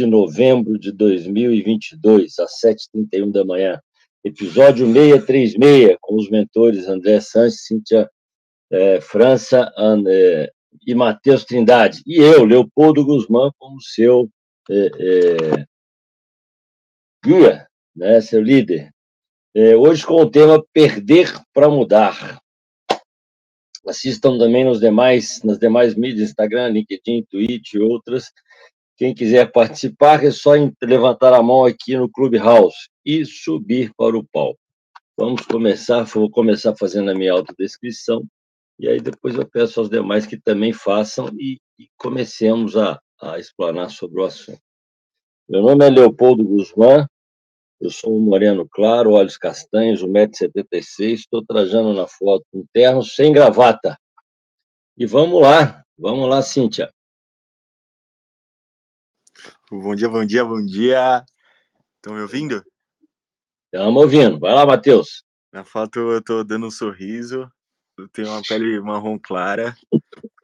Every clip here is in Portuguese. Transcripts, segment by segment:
de novembro de 2022, às 7h31 da manhã. Episódio 636, com os mentores André Sanches, Cíntia é, França é, e Matheus Trindade. E eu, Leopoldo Guzmán, como seu é, é guia, né, seu líder. É, hoje com o tema Perder para Mudar. Assistam também nos demais, nas demais mídias, Instagram, LinkedIn, Twitch e outras. Quem quiser participar, é só levantar a mão aqui no Clubhouse e subir para o palco. Vamos começar, vou começar fazendo a minha autodescrição, e aí depois eu peço aos demais que também façam e, e comecemos a, a explanar sobre o assunto. Meu nome é Leopoldo Guzmán, eu sou um moreno claro, olhos castanhos, 1,76m, estou trajando na foto um terno sem gravata. E vamos lá, vamos lá, Cíntia. Bom dia, bom dia, bom dia. Estão me ouvindo? Estamos ouvindo. Vai lá, Matheus. Na foto eu estou dando um sorriso, eu tenho uma pele marrom clara,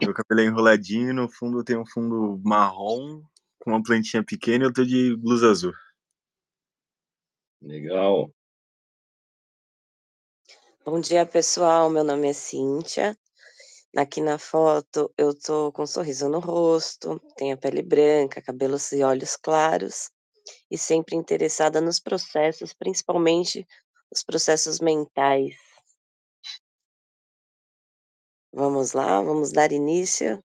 meu cabelo é enroladinho, no fundo tem um fundo marrom, com uma plantinha pequena e eu estou de blusa azul. Legal. Bom dia, pessoal. Meu nome é Cíntia. Aqui na foto eu tô com um sorriso no rosto, tenho a pele branca, cabelos e olhos claros, e sempre interessada nos processos, principalmente os processos mentais. Vamos lá, vamos dar início.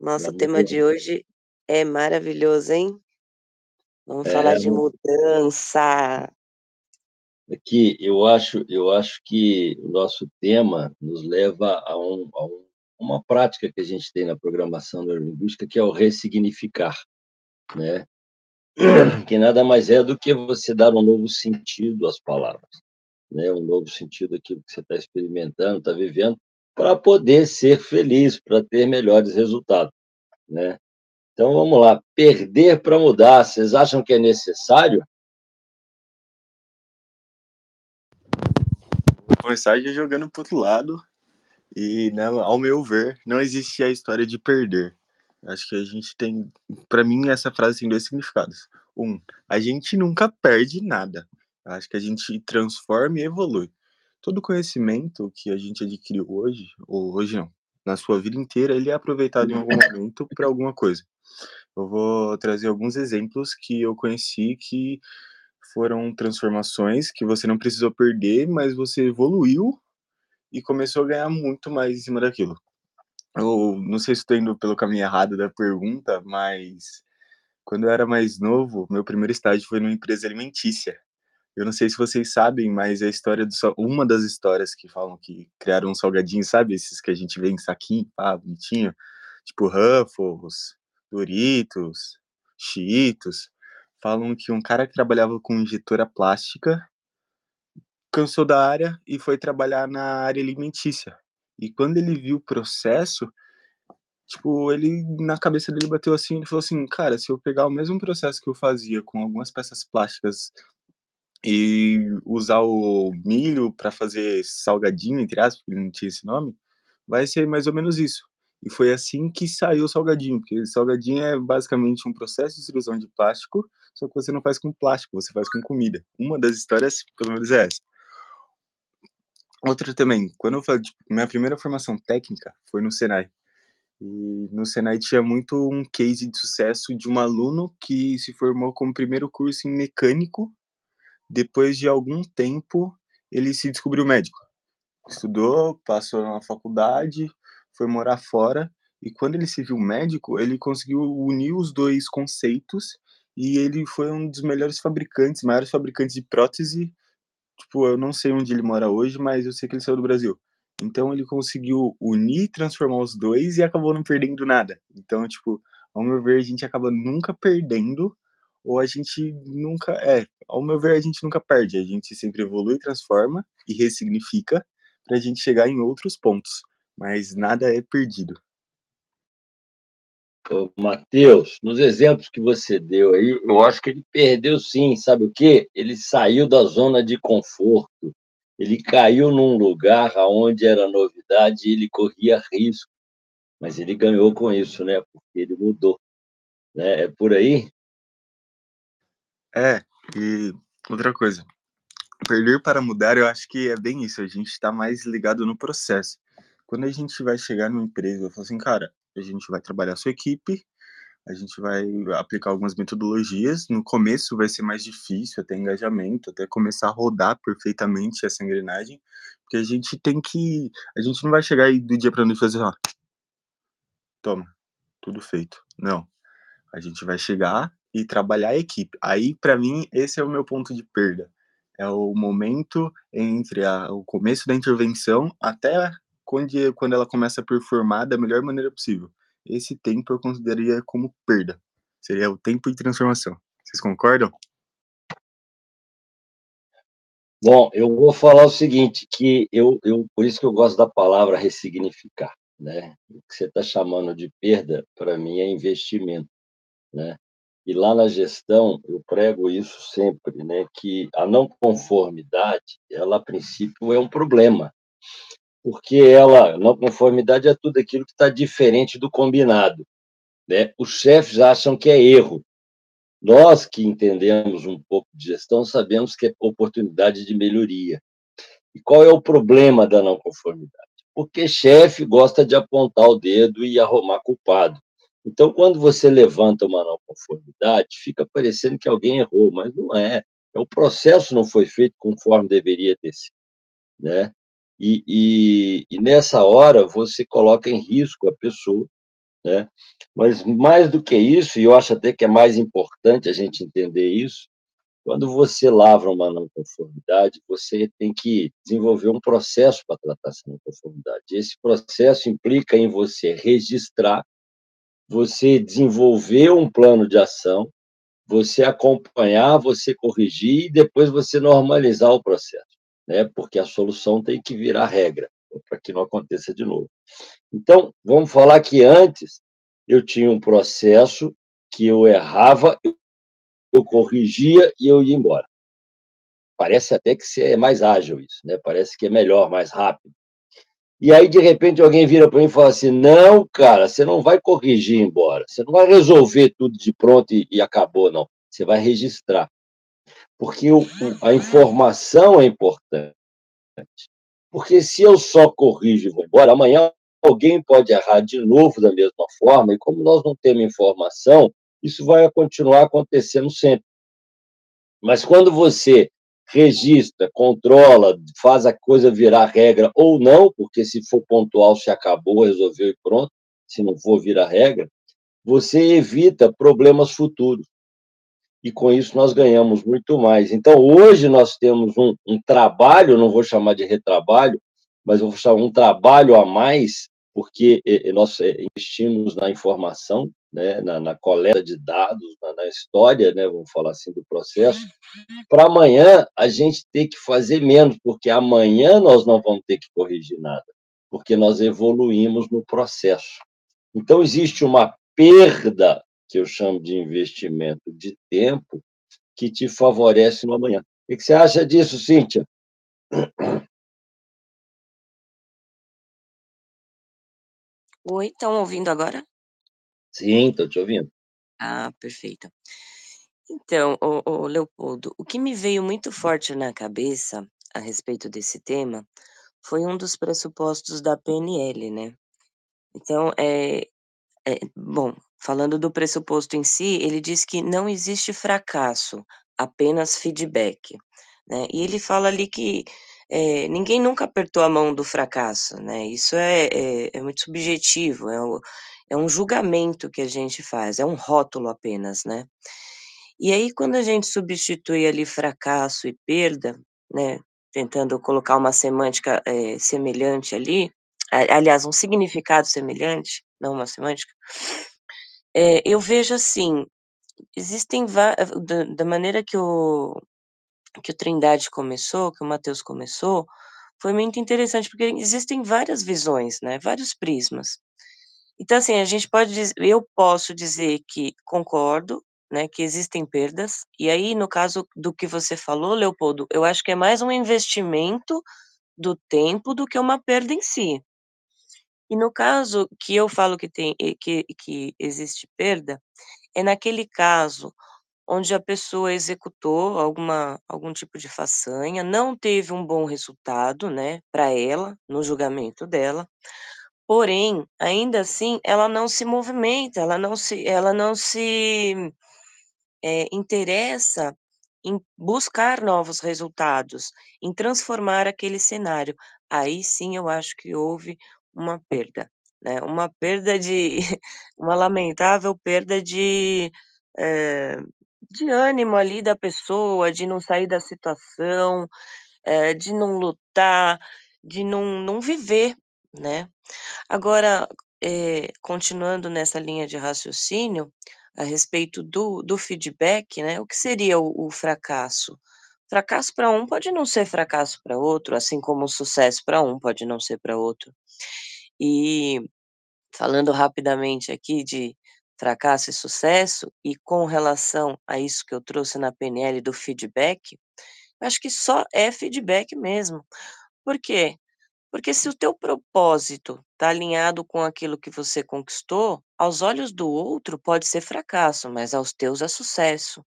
Nosso tema de hoje é maravilhoso, hein? Vamos é, falar de mudança. Aqui, eu acho, eu acho que o nosso tema nos leva a, um, a um, uma prática que a gente tem na programação neurolinguística, que é o ressignificar, né? que nada mais é do que você dar um novo sentido às palavras, né? um novo sentido àquilo que você está experimentando, está vivendo, para poder ser feliz, para ter melhores resultados. Né? Então vamos lá, perder para mudar, vocês acham que é necessário? Começar já jogando para outro lado. E, né, ao meu ver, não existe a história de perder. Acho que a gente tem. Para mim, essa frase tem dois significados. Um, a gente nunca perde nada. Acho que a gente transforma e evolui. Todo conhecimento que a gente adquiriu hoje, ou hoje não, na sua vida inteira, ele é aproveitado em algum momento para alguma coisa. Eu vou trazer alguns exemplos que eu conheci que foram transformações que você não precisou perder, mas você evoluiu e começou a ganhar muito mais em cima daquilo. Eu não sei se estou indo pelo caminho errado da pergunta, mas quando eu era mais novo, meu primeiro estágio foi numa empresa alimentícia. Eu não sei se vocês sabem, mas a história do uma das histórias que falam que criaram um salgadinho, sabe? Esses que a gente vê em saquinho, pá, bonitinho, tipo Ruffles, Doritos, Cheetos, falam que um cara que trabalhava com injetora plástica cansou da área e foi trabalhar na área alimentícia. E quando ele viu o processo, tipo, ele na cabeça dele bateu assim, ele falou assim, cara, se eu pegar o mesmo processo que eu fazia com algumas peças plásticas e usar o milho para fazer salgadinho, entre aspas, porque não tinha esse nome, vai ser mais ou menos isso. E foi assim que saiu o salgadinho, porque o salgadinho é basicamente um processo de extrusão de plástico, só que você não faz com plástico, você faz com comida. Uma das histórias, pelo menos, é essa. Outra também, quando eu falei, tipo, minha primeira formação técnica foi no Senai. E no Senai tinha muito um case de sucesso de um aluno que se formou como primeiro curso em mecânico. Depois de algum tempo, ele se descobriu médico. Estudou, passou na faculdade, foi morar fora e quando ele se viu médico, ele conseguiu unir os dois conceitos e ele foi um dos melhores fabricantes, maiores fabricantes de prótese. Tipo, eu não sei onde ele mora hoje, mas eu sei que ele saiu do Brasil. Então ele conseguiu unir, transformar os dois e acabou não perdendo nada. Então, tipo, ao meu ver, a gente acaba nunca perdendo ou a gente nunca é, ao meu ver, a gente nunca perde, a gente sempre evolui, transforma e ressignifica para a gente chegar em outros pontos mas nada é perdido. Matheus, nos exemplos que você deu aí, eu acho que ele perdeu sim, sabe o quê? Ele saiu da zona de conforto, ele caiu num lugar onde era novidade e ele corria risco, mas ele ganhou com isso, né? Porque ele mudou. Né? É por aí? É, e outra coisa, perder para mudar, eu acho que é bem isso, a gente está mais ligado no processo. Quando a gente vai chegar numa empresa, eu falo assim, cara, a gente vai trabalhar a sua equipe, a gente vai aplicar algumas metodologias. No começo vai ser mais difícil, até engajamento, até começar a rodar perfeitamente essa engrenagem, porque a gente tem que. A gente não vai chegar aí do dia para noite e fazer, ó, toma, tudo feito. Não. A gente vai chegar e trabalhar a equipe. Aí, para mim, esse é o meu ponto de perda. É o momento entre a, o começo da intervenção até quando, quando ela começa a performar da melhor maneira possível. Esse tempo eu consideraria como perda. Seria o tempo de transformação. Vocês concordam? Bom, eu vou falar o seguinte, que eu, eu por isso que eu gosto da palavra ressignificar, né? O que você está chamando de perda, para mim, é investimento, né? E lá na gestão, eu prego isso sempre, né? Que a não conformidade, ela, a princípio, é um problema, porque ela, não conformidade é tudo aquilo que está diferente do combinado. Né? Os chefes acham que é erro. Nós que entendemos um pouco de gestão sabemos que é oportunidade de melhoria. E qual é o problema da não conformidade? Porque chefe gosta de apontar o dedo e arrumar culpado. Então, quando você levanta uma não conformidade, fica parecendo que alguém errou, mas não é. é o processo não foi feito conforme deveria ter sido. Né? E, e, e, nessa hora você coloca em risco a pessoa, né? Mas mais do que isso, e eu acho até que é mais importante a gente entender isso, quando você lavra uma não conformidade, você tem que desenvolver um processo para tratar essa não conformidade. Esse processo implica em você registrar, você desenvolver um plano de ação, você acompanhar, você corrigir e depois você normalizar o processo né? porque a solução tem que virar regra, para que não aconteça de novo. Então, vamos falar que antes eu tinha um processo que eu errava, eu corrigia e eu ia embora. Parece até que é mais ágil isso, né? Parece que é melhor, mais rápido. E aí, de repente, alguém vira para mim e fala assim: não, cara, você não vai corrigir embora, você não vai resolver tudo de pronto e, e acabou, não. Você vai registrar porque o, a informação é importante. Porque se eu só corrijo e vou embora, amanhã alguém pode errar de novo da mesma forma, e como nós não temos informação, isso vai continuar acontecendo sempre. Mas quando você registra, controla, faz a coisa virar regra ou não, porque se for pontual, se acabou, resolveu e pronto, se não for virar regra, você evita problemas futuros e com isso nós ganhamos muito mais. Então, hoje nós temos um, um trabalho, não vou chamar de retrabalho, mas vou chamar um trabalho a mais, porque nós eh, investimos na informação, né, na, na coleta de dados, na, na, história, né, vamos falar assim, do processo, para amanhã a gente ter que fazer menos, porque amanhã nós não vamos ter que corrigir nada, porque nós evoluímos no processo. Então, existe uma perda que eu chamo de investimento de tempo, que te favorece no amanhã. O que você acha disso, Cíntia? Oi, estão ouvindo agora? Sim, estou te ouvindo. Ah, perfeito. Então, Leopoldo, o que me veio muito forte na cabeça a respeito desse tema foi um dos pressupostos da PNL, né? Então, é, é bom, Falando do pressuposto em si, ele diz que não existe fracasso, apenas feedback, né. E ele fala ali que, eh, ninguém nunca apertou a mão do fracasso, né, isso é é é muito subjetivo, é o é um julgamento que a gente faz, é um rótulo apenas, né. E aí quando a gente substitui ali fracasso e perda, né, tentando colocar uma semântica, eh, semelhante ali, aliás, um significado semelhante, não uma semântica é, eu vejo assim, existem va da da maneira que o que o Trindade começou, que o Mateus começou, foi muito interessante, porque existem várias visões, né, vários prismas. Então, assim, a gente pode dizer eu posso dizer que concordo, né, que existem perdas, e aí no caso do que você falou, Leopoldo, eu acho que é mais um investimento do tempo do que uma perda em si. E no caso que eu falo que tem que que existe perda, é naquele caso onde a pessoa executou alguma algum tipo de façanha, não teve um bom resultado, né, pra ela, no julgamento dela, porém, ainda assim, ela não se movimenta, ela não se ela não se, eh, interessa em buscar novos resultados, em transformar aquele cenário. Aí sim eu acho que houve uma perda, né, uma perda de uma lamentável perda de, eh, de ânimo ali da pessoa, de não sair da situação, eh, de não lutar, de não não viver, né. Agora, eh, continuando nessa linha de raciocínio, a respeito do do feedback, né, o que seria o o fracasso? Fracasso pra um pode não ser fracasso pra outro, assim como sucesso pra um pode não ser pra outro. E, falando rapidamente aqui de fracasso e sucesso, e com relação a isso que eu trouxe na PNL do feedback, acho que só é feedback mesmo. Por quê? Porque se o teu propósito tá alinhado com aquilo que você conquistou, aos olhos do outro pode ser fracasso, mas aos teus é sucesso.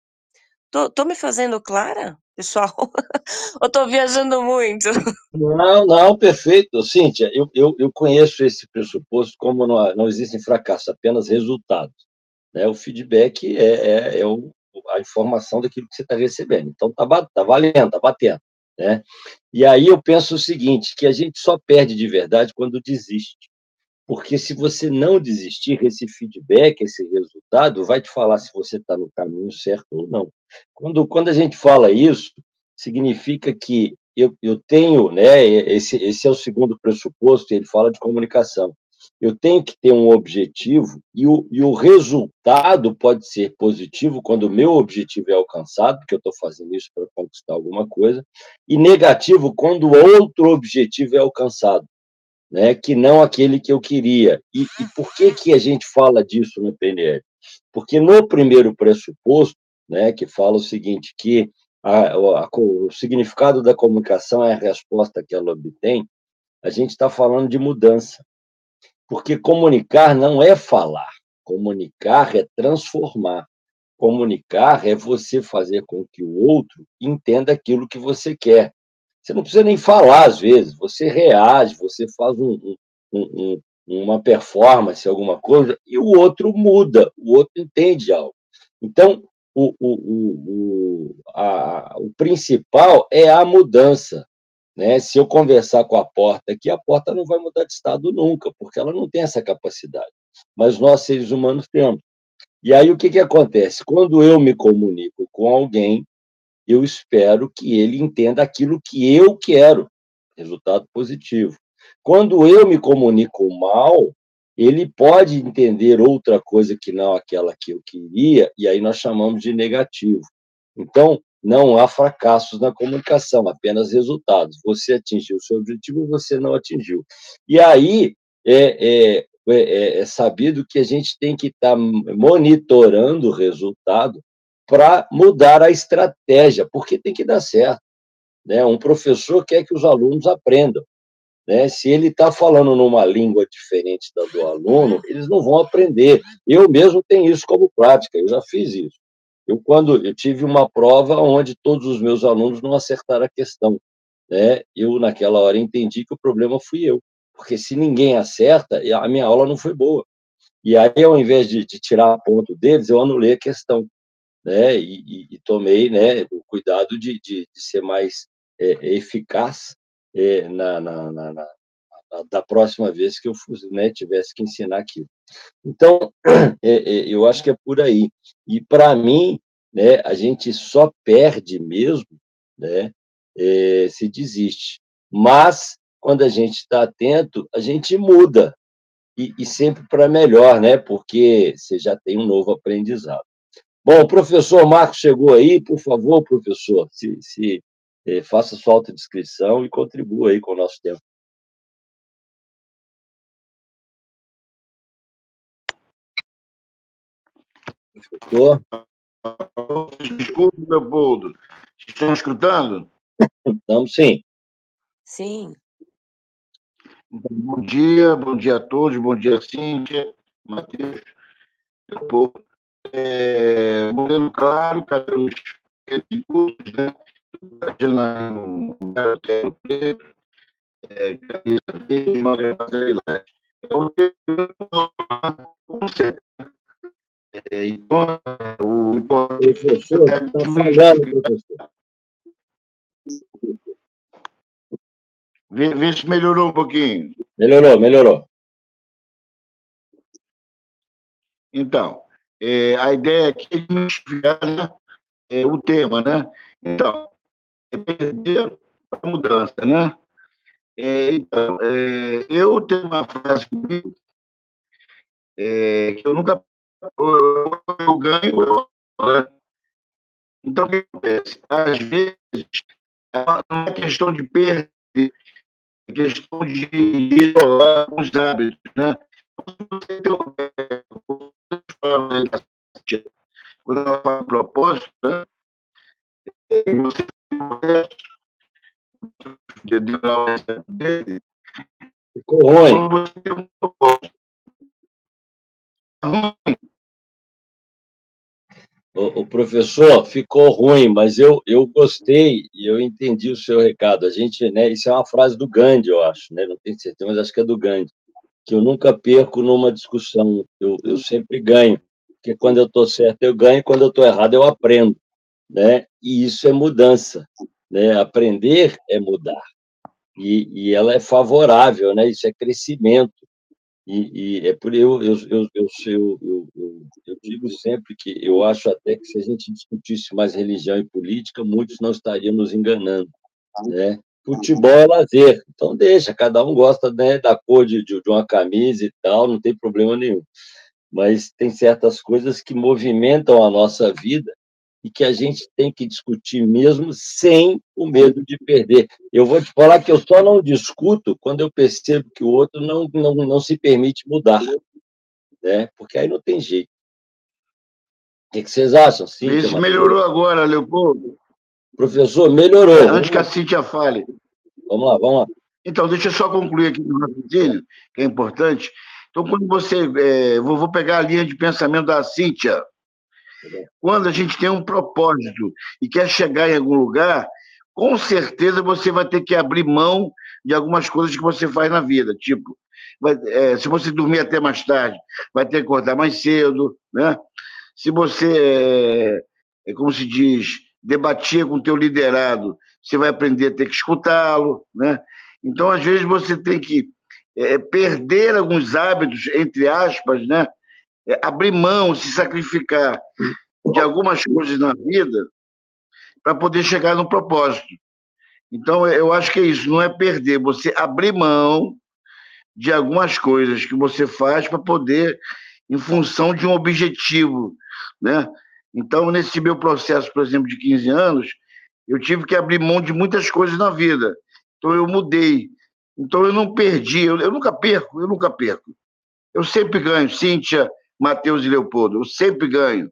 Tô tô me fazendo clara, pessoal? Ou tô viajando muito? Não, não, perfeito. Cíntia, eu eu eu conheço esse pressuposto como não não existem fracassos, apenas resultados, né, o feedback é é é o a informação daquilo que você tá recebendo, então tá tá valendo, tá batendo, né. E aí eu penso o seguinte, que a gente só perde de verdade quando desiste, porque se você não desistir, esse feedback, esse resultado, vai te falar se você tá no caminho certo ou não. Quando quando a gente fala isso, significa que eu eu tenho, né, esse esse é o segundo pressuposto, ele fala de comunicação. Eu tenho que ter um objetivo e o e o resultado pode ser positivo quando o meu objetivo é alcançado, porque eu tô fazendo isso pra conquistar alguma coisa, e negativo quando outro objetivo é alcançado, né, que não aquele que eu queria. E e por que que a gente fala disso na PNL? Porque no primeiro pressuposto, né, que fala o seguinte, que a a o significado da comunicação é a resposta que ela obtém, a gente tá falando de mudança. Porque comunicar não é falar, comunicar é transformar, comunicar é você fazer com que o outro entenda aquilo que você quer. Você não precisa nem falar às vezes, você reage, você faz um um um um uma performance, alguma coisa, e o outro muda, o outro entende algo. Então, o o o o a o principal é a mudança, né, se eu conversar com a porta aqui, a porta não vai mudar de estado nunca, porque ela não tem essa capacidade, mas nós seres humanos temos. E aí o que que acontece? Quando eu me comunico com alguém, eu espero que ele entenda aquilo que eu quero, resultado positivo. Quando eu me comunico mal, ele pode entender outra coisa que não aquela que eu queria, e aí nós chamamos de negativo. Então, não há fracassos na comunicação, apenas resultados. Você atingiu o seu objetivo você não atingiu. E aí, é é é é sabido que a gente tem que estar monitorando o resultado pra mudar a estratégia, porque tem que dar certo, né. Um professor quer que os alunos aprendam, né, se ele tá falando numa língua diferente da do aluno, eles não vão aprender. Eu mesmo tenho isso como prática, eu já fiz isso. Eu quando eu tive uma prova onde todos os meus alunos não acertaram a questão, né, eu naquela hora entendi que o problema fui eu, porque se ninguém acerta, a minha aula não foi boa. E aí ao invés de de tirar ponto deles, eu anulei a questão, né, e e tomei, né, o cuidado de de de ser mais, eh, eficaz, eh, na na na na da próxima vez que eu né, tivesse que ensinar aquilo. Então, eh eh, eu acho que é por aí. E pra mim, né, a gente só perde mesmo, né, eh, se desiste. Mas, quando a gente tá atento, a gente muda, e e sempre pra melhor, né, porque você já tem um novo aprendizado. Bom, o professor Marcos chegou aí, por favor, professor, se se eh, faça sua autodescrição e contribua aí com o nosso tempo. Professor? Desculpe, Leopoldo. Estão escutando? Estamos sim. Sim. Bom dia, bom dia a todos, bom dia, Cíntia, Matheus, Leopoldo. É, moreno claro, cabelos curtos, né? Imaginando um garoto preto, é, camisa verde, uma gravata lilás. É o conceito. É, então, o professor está falando, professor. Vê, vê se melhorou um pouquinho. Melhorou, melhorou. Então, é, a ideia é desmistificar né, é, o tema, né? Então, é perder a mudança, né? É, então, é, eu tenho uma frase comigo é, que eu nunca eu, eu ganho, eu, né? Então, o que acontece? Às vezes, não é questão de perder, é questão de isolar os hábitos, né? Você tem quando ela fala propósito, né? você Ficou ruim. O, o, professor ficou ruim, mas eu, eu gostei e eu entendi o seu recado. A gente, né, isso é uma frase do Gandhi, eu acho, né? Não tenho certeza, mas acho que é do Gandhi que eu nunca perco numa discussão, eu, eu sempre ganho, porque quando eu estou certo eu ganho, quando eu estou errado eu aprendo, né? E isso é mudança, né? Aprender é mudar, e, e ela é favorável, né? Isso é crescimento, e, e é por eu eu, eu, eu, eu, eu, eu digo sempre que eu acho até que se a gente discutisse mais religião e política, muitos não estariam nos enganando, né? Futebol é lazer. Então deixa, cada um gosta né, da cor de, de, uma camisa e tal, não tem problema nenhum. Mas tem certas coisas que movimentam a nossa vida e que a gente tem que discutir mesmo sem o medo de perder. Eu vou te falar que eu só não discuto quando eu percebo que o outro não, não, não se permite mudar, né? porque aí não tem jeito. O que, vocês acham? Sim, Isso melhorou agora, Leopoldo. Professor, melhorou. É, antes que a Cíntia fale. Vamos lá, vamos lá. Então, deixa eu só concluir aqui o raciocínio, que é importante. Então, quando você. É, vou, vou pegar a linha de pensamento da Cíntia. Quando a gente tem um propósito e quer chegar em algum lugar, com certeza você vai ter que abrir mão de algumas coisas que você faz na vida. Tipo, vai, é, se você dormir até mais tarde, vai ter que acordar mais cedo, né? Se você, é, é como se diz, debatia com o teu liderado, você vai aprender a ter que escutá-lo, né? Então, às vezes, você tem que é, perder alguns hábitos, entre aspas, né? É, abrir mão, se sacrificar de algumas coisas na vida para poder chegar no propósito. Então, eu acho que é isso, não é perder, você abrir mão de algumas coisas que você faz para poder, em função de um objetivo, né? Então, nesse meu processo, por exemplo, de 15 anos, eu tive que abrir mão de muitas coisas na vida. Então, eu mudei. Então, eu não perdi, eu, eu nunca perco, eu nunca perco. Eu sempre ganho, Cíntia, Matheus e Leopoldo, eu sempre ganho.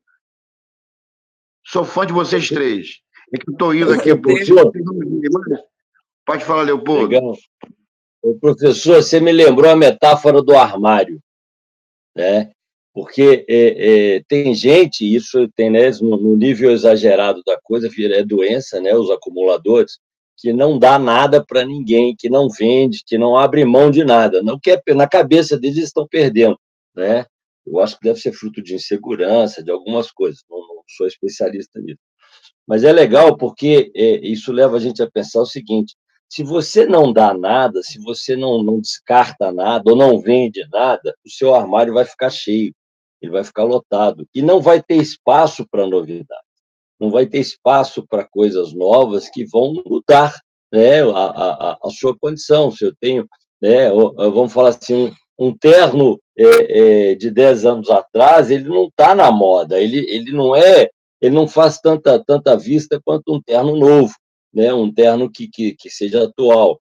Sou fã de vocês três. É que eu estou indo aqui. Professor. Pode falar, Leopoldo. Legal. professor, você me lembrou a metáfora do armário. Né? Porque é, é, tem gente, isso tem né, no, nível exagerado da coisa, é doença, né, os acumuladores, que não dá nada para ninguém, que não vende, que não abre mão de nada, não quer na cabeça deles eles estão perdendo, né? Eu acho que deve ser fruto de insegurança, de algumas coisas, não, não sou especialista nisso. Mas é legal porque é, isso leva a gente a pensar o seguinte: se você não dá nada, se você não, não descarta nada ou não vende nada, o seu armário vai ficar cheio ele vai ficar lotado. E não vai ter espaço para novidade, não vai ter espaço para coisas novas que vão mudar né, a, a, a sua condição. Se eu tenho, né, vamos falar assim, um terno é, é, de 10 anos atrás, ele não está na moda, ele, ele não é, ele não faz tanta, tanta vista quanto um terno novo, né, um terno que, que, que seja atual.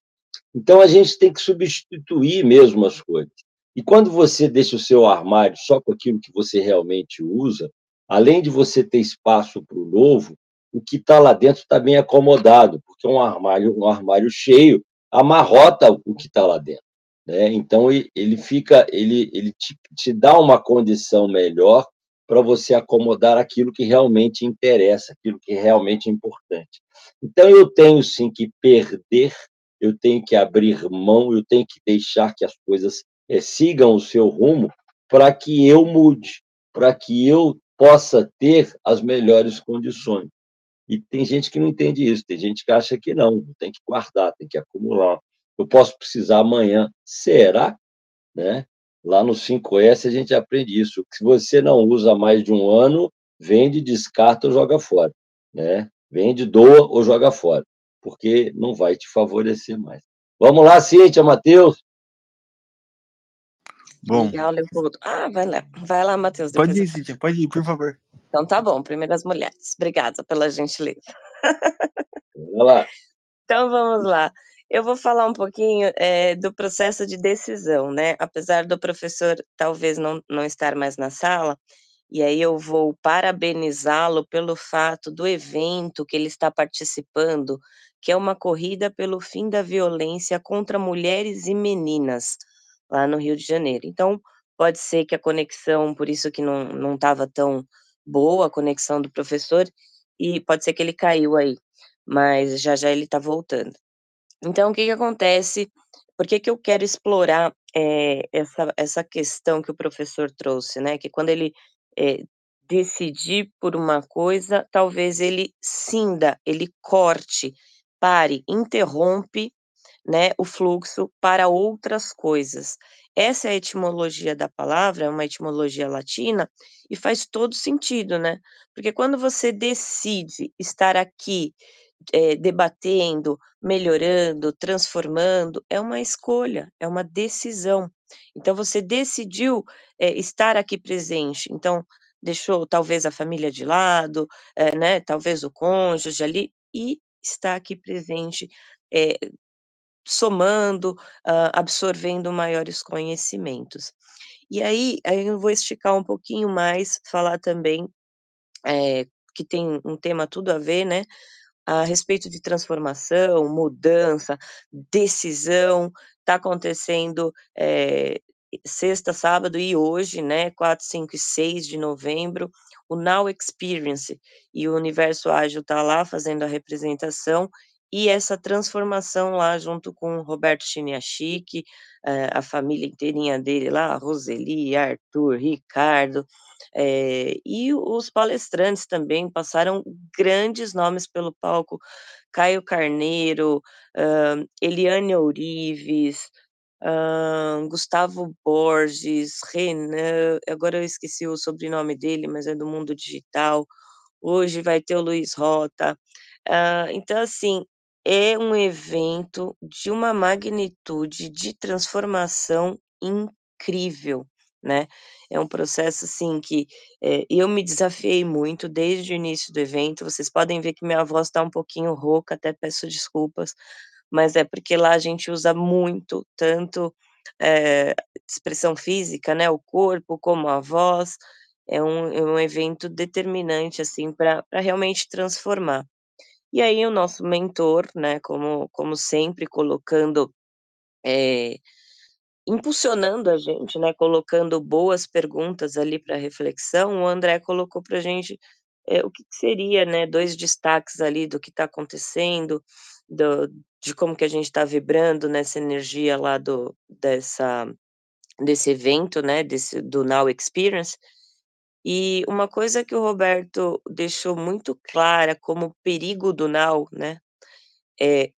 Então, a gente tem que substituir mesmo as coisas. E quando você deixa o seu armário só com aquilo que você realmente usa, além de você ter espaço para o novo, o que está lá dentro está bem acomodado, porque um armário, um armário cheio amarrota o que está lá dentro. Né? Então ele fica, ele, ele te, te dá uma condição melhor para você acomodar aquilo que realmente interessa, aquilo que realmente é importante. Então, eu tenho sim que perder, eu tenho que abrir mão, eu tenho que deixar que as coisas é, sigam o seu rumo para que eu mude, para que eu possa ter as melhores condições. E tem gente que não entende isso, tem gente que acha que não, tem que guardar, tem que acumular. Eu posso precisar amanhã. Será? Né? Lá no 5S a gente aprende isso. Se você não usa mais de um ano, vende, descarta ou joga fora. Né? Vende, doa ou joga fora, porque não vai te favorecer mais. Vamos lá, Cíntia, Matheus. Bom. Legal, Leopoldo. Ah, vai lá, vai lá, Matheus. Pode ir, Cíntia, pode ir, por favor. Então tá bom, primeiras mulheres. Obrigada pela gentileza. Vai lá. Então vamos lá. Eu vou falar um pouquinho é, do processo de decisão, né? Apesar do professor talvez não, não estar mais na sala, e aí eu vou parabenizá-lo pelo fato do evento que ele está participando, que é uma corrida pelo fim da violência contra mulheres e meninas, lá no Rio de Janeiro. Então, pode ser que a conexão, por isso que não estava tão boa a conexão do professor, e pode ser que ele caiu aí, mas já já ele está voltando. Então, o que que acontece? Por que que eu quero explorar, eh, essa essa questão que o professor trouxe, né, que quando ele, eh, decidir por uma coisa, talvez ele cinda, ele corte, pare, interrompe, né, o fluxo para outras coisas. Essa é a etimologia da palavra, é uma etimologia latina, e faz todo sentido, né, porque quando você decide estar aqui eh, debatendo, melhorando, transformando, é uma escolha, é uma decisão. Então você decidiu, eh, estar aqui presente, então deixou talvez a família de lado, eh, né, talvez o cônjuge ali, e está aqui presente, eh, somando, hã, absorvendo maiores conhecimentos. E aí aí eu vou esticar um pouquinho mais, falar também, eh, que tem um tema tudo a ver, né, a respeito de transformação, mudança, decisão, está acontecendo, eh, sexta, sábado e hoje, né, 4, 5 e 6 de novembro, o Now Experience, e o Universo Ágil está lá fazendo a representação, e essa transformação lá junto com o Roberto Chiniachiki, eh, a família inteirinha dele lá, Roseli, Arthur, Ricardo, eh, e os palestrantes também passaram grandes nomes pelo palco, Caio Carneiro, hã, Eliane Ourives, hã, Gustavo Borges, Renan, agora eu esqueci o sobrenome dele, mas é do mundo digital. Hoje vai ter o Luiz Rota. Hã, então assim, é um evento de uma magnitude de transformação incrível, né. É um processo, assim, que, eh, eu me desafiei muito desde o início do evento, vocês podem ver que minha voz está um pouquinho rouca, até peço desculpas, mas é porque lá a gente usa muito, tanto, eh, expressão física, né, o corpo, como a voz, é um é um evento determinante, assim, pra realmente transformar. E aí o nosso mentor, né, como como sempre colocando, eh, impulsionando a gente, né, colocando boas perguntas ali pra reflexão, o André colocou pra gente, eh, o que que seria, né, 2 destaques ali do que tá acontecendo, do de como que a gente tá vibrando nessa energia lá do dessa desse evento, né, desse do Now Experience. E uma coisa que o Roberto deixou muito clara como perigo do Now, né, é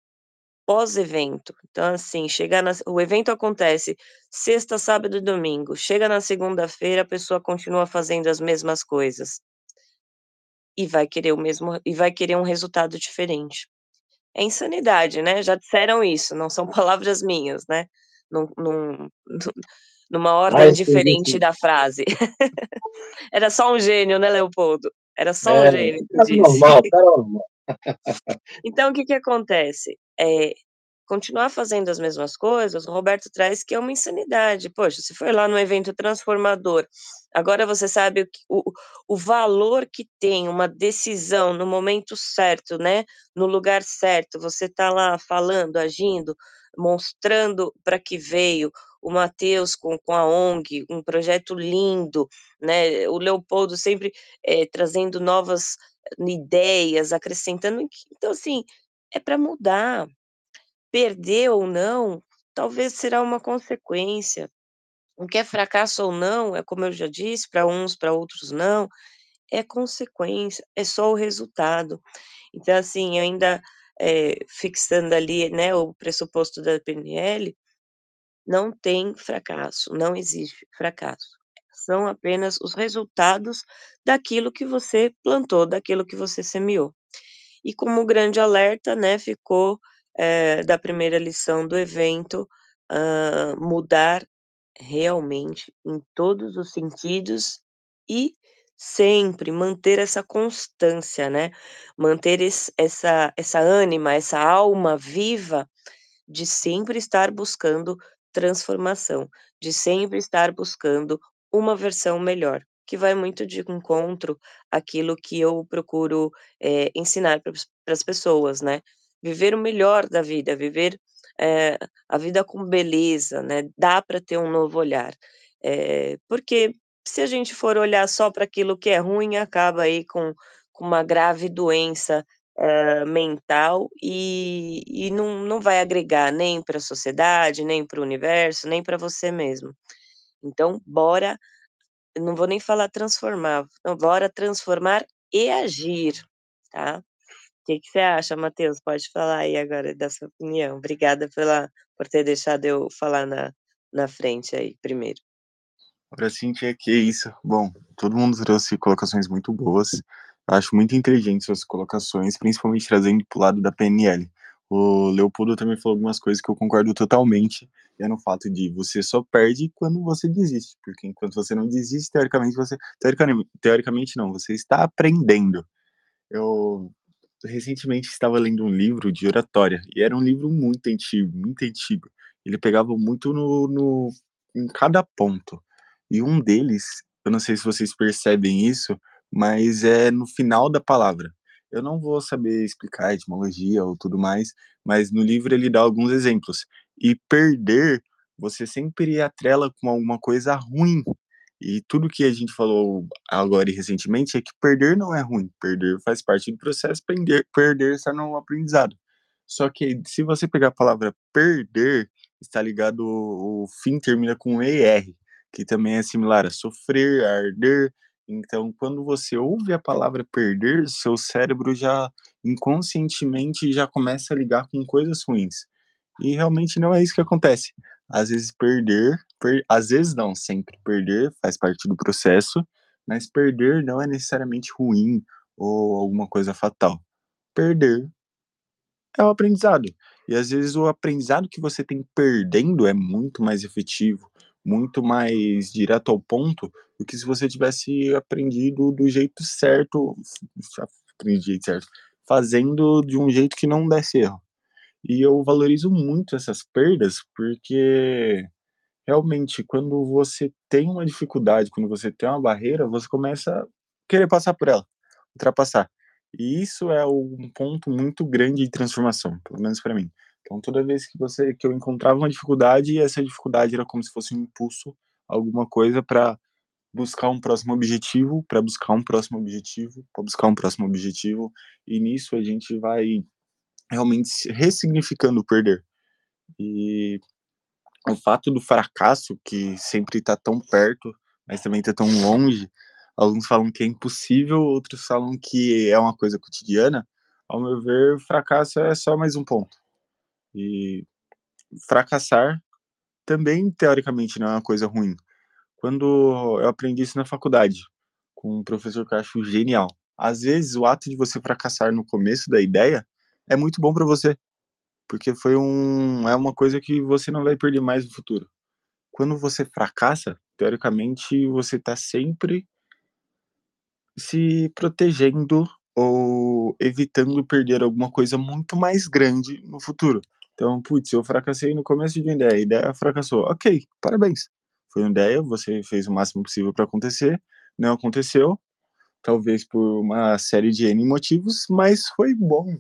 pós-evento. Então, assim, chegar na o evento acontece sexta, sábado e domingo, chega na segunda-feira, a pessoa continua fazendo as mesmas coisas. E vai querer o mesmo e vai querer um resultado diferente. É insanidade, né, já disseram isso, não são palavras minhas, né, num num numa ordem diferente da frase. Era só um gênio, né, Leopoldo? Era só um É, gênio disse. normal, tá normal. Então o que que acontece? Eh, continuar fazendo as mesmas coisas, o Roberto traz que é uma insanidade. Poxa, você foi lá no evento transformador, agora você sabe o o o valor que tem uma decisão no momento certo, né, no lugar certo, você tá lá falando, agindo, mostrando pra que veio, o Matheus com, com a ONG, um projeto lindo, né? O Leopoldo sempre é, trazendo novas ideias, acrescentando. Então, assim, é para mudar. Perder ou não, talvez será uma consequência. O que é fracasso ou não, é como eu já disse, para uns, para outros não, é consequência, é só o resultado. Então, assim, ainda é, fixando ali né, o pressuposto da PNL, não tem fracasso, não existe fracasso. São apenas os resultados daquilo que você plantou, daquilo que você semeou. E como grande alerta, né, ficou é, da primeira lição do evento, uh, mudar realmente em todos os sentidos e sempre manter essa constância, né? Manter esse, essa, essa ânima, essa alma viva de sempre estar buscando transformação, de sempre estar buscando uma versão melhor, que vai muito de encontro aquilo que eu procuro é, ensinar para as pessoas, né? Viver o melhor da vida, viver é, a vida com beleza, né? Dá para ter um novo olhar. É, porque se a gente for olhar só para aquilo que é ruim, acaba aí com, com uma grave doença uh, mental e, e não, não vai agregar nem para a sociedade, nem para o universo, nem para você mesmo. Então, bora, não vou nem falar transformar, então, bora transformar e agir, tá? O que, que você acha, Matheus? Pode falar aí agora da sua opinião. Obrigada pela, por ter deixado eu falar na, na frente aí primeiro. Ora, Cintia, que isso. Bom, todo mundo trouxe colocações muito boas. Acho muito inteligente suas colocações, principalmente trazendo para o lado da PNL. O Leopoldo também falou algumas coisas que eu concordo totalmente, é no fato de você só perde quando você desiste, porque enquanto você não desiste, teoricamente você, teoricamente não, você está aprendendo. Eu recentemente estava lendo um livro de oratória, e era um livro muito antigo, muito antigo. Ele pegava muito no, no em cada ponto. E um deles, eu não sei se vocês percebem isso, mas é no final da palavra. Eu não vou saber explicar a etimologia ou tudo mais, mas no livro ele dá alguns exemplos. E perder, você sempre atrela com alguma coisa ruim. E tudo que a gente falou agora e recentemente é que perder não é ruim. Perder faz parte do processo, perder, perder está no aprendizado. Só que se você pegar a palavra perder, está ligado, o fim termina com ER, que também é similar a sofrer, a arder, então, quando você ouve a palavra perder, seu cérebro já inconscientemente já começa a ligar com coisas ruins. E realmente não é isso que acontece. Às vezes perder, per, às vezes não, sempre perder faz parte do processo, mas perder não é necessariamente ruim ou alguma coisa fatal. Perder é o aprendizado. E às vezes o aprendizado que você tem perdendo é muito mais efetivo, muito mais direto ao ponto do que se você tivesse aprendido do jeito certo, aprendi jeito certo, fazendo de um jeito que não desse erro. E eu valorizo muito essas perdas porque realmente quando você tem uma dificuldade, quando você tem uma barreira, você começa a querer passar por ela, ultrapassar. E isso é um ponto muito grande de transformação, pelo menos para mim. Então, toda vez que você que eu encontrava uma dificuldade, essa dificuldade era como se fosse um impulso, alguma coisa para buscar um próximo objetivo, para buscar um próximo objetivo, para buscar um próximo objetivo, e nisso a gente vai realmente ressignificando o perder. E o fato do fracasso, que sempre está tão perto, mas também está tão longe, alguns falam que é impossível, outros falam que é uma coisa cotidiana. Ao meu ver, fracasso é só mais um ponto. E fracassar também, teoricamente, não é uma coisa ruim. Quando eu aprendi isso na faculdade, com um professor que eu acho genial. Às vezes, o ato de você fracassar no começo da ideia é muito bom para você, porque foi um é uma coisa que você não vai perder mais no futuro. Quando você fracassa, teoricamente, você está sempre se protegendo ou evitando perder alguma coisa muito mais grande no futuro. Então, putz, eu fracassei no começo de uma ideia, a ideia fracassou. Ok, parabéns. Foi uma ideia, você fez o máximo possível para acontecer, não aconteceu, talvez por uma série de N motivos, mas foi bom.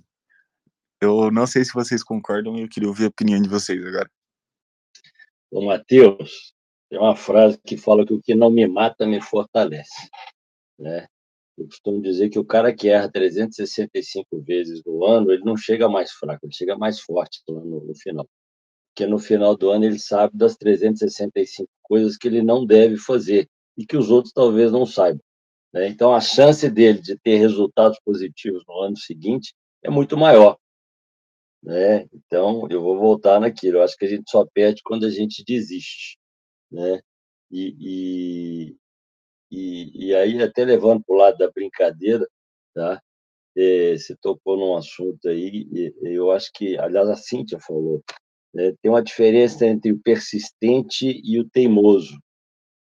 Eu não sei se vocês concordam e eu queria ouvir a opinião de vocês agora. O Matheus, tem uma frase que fala que o que não me mata me fortalece. Né? Eu costumo dizer que o cara que erra 365 vezes no ano, ele não chega mais fraco, ele chega mais forte no, no final. Porque no final do ano ele sabe das 365 coisas que ele não deve fazer e que os outros talvez não saibam. Né? Então, a chance dele de ter resultados positivos no ano seguinte é muito maior. Né? Então, eu vou voltar naquilo. Eu acho que a gente só perde quando a gente desiste. Né? E, e, e, e aí, até levando para o lado da brincadeira, tá? É, você tocou num assunto aí, eu acho que, aliás, a Cíntia falou, né? tem uma diferença entre o persistente e o teimoso.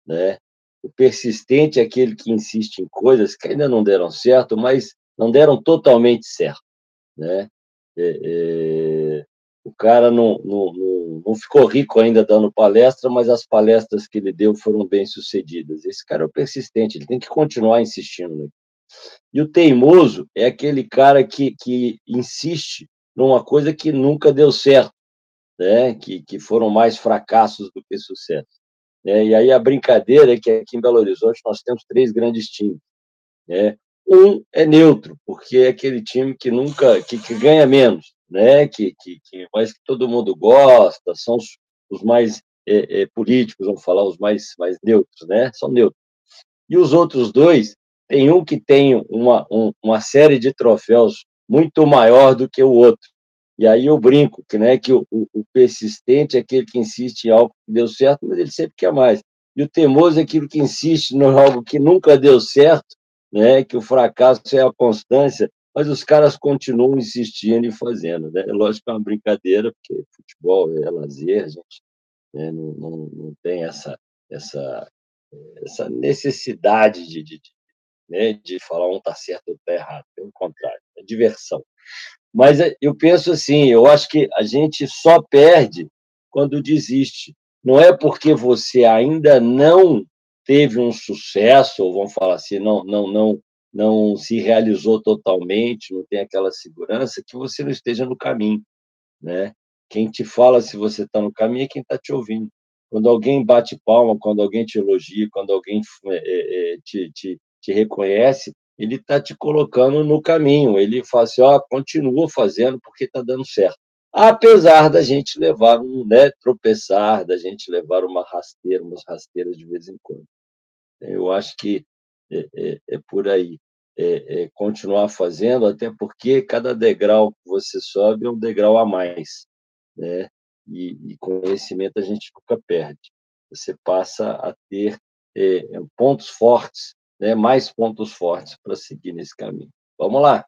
Né? O persistente é aquele que insiste em coisas que ainda não deram certo, mas não deram totalmente certo. Né? É, é, o cara não, não, não, não, ficou rico ainda dando palestra, mas as palestras que ele deu foram bem sucedidas. Esse cara é o persistente, ele tem que continuar insistindo. Né? E o teimoso é aquele cara que, que insiste numa coisa que nunca deu certo, né? que, que foram mais fracassos do que sucesso. Né? E aí a brincadeira é que aqui em Belo Horizonte nós temos três grandes times. Né? Um é neutro, porque é aquele time que nunca, que, que ganha menos, né? que, que, que, mas que todo mundo gosta, são os, os mais é, é, políticos, vamos falar, os mais, mais neutros, né? são neutros. E os outros dois, tem um que tem uma, um, uma série de troféus muito maior do que o outro. E aí eu brinco que, né, que o, o, persistente é aquele que insiste em algo que deu certo, mas ele sempre quer mais. E o teimoso é aquele que insiste em algo que nunca deu certo, né, que o fracasso é a constância, mas os caras continuam insistindo e fazendo. Né? É lógico que é uma brincadeira, porque futebol é lazer, gente né, não, não, não tem essa, essa, essa necessidade de, de, né, de falar um está certo ou está errado. Pelo contrário, é diversão. Mas eh, eu penso assim, eu acho que a gente só perde quando desiste. Não é porque você ainda não teve um sucesso, ou vamos falar assim, não, não, não, não se realizou totalmente, não tem aquela segurança, que você não esteja no caminho, né? Quem te fala se você está no caminho é quem está te ouvindo. Quando alguém bate palma, quando alguém te elogia, quando alguém é, é, te, te, te reconhece, ele está te colocando no caminho. Ele fala assim, ó, continua fazendo porque está dando certo. Apesar da gente levar um, né, tropeçar, da gente levar uma rasteira, umas rasteiras de vez em quando. Eu acho que é, é, é por aí. É, é continuar fazendo, até porque cada degrau que você sobe é um degrau a mais, né? E, e conhecimento a gente nunca perde. Você passa a ter é, pontos fortes né, mais pontos fortes para seguir nesse caminho. Vamos lá.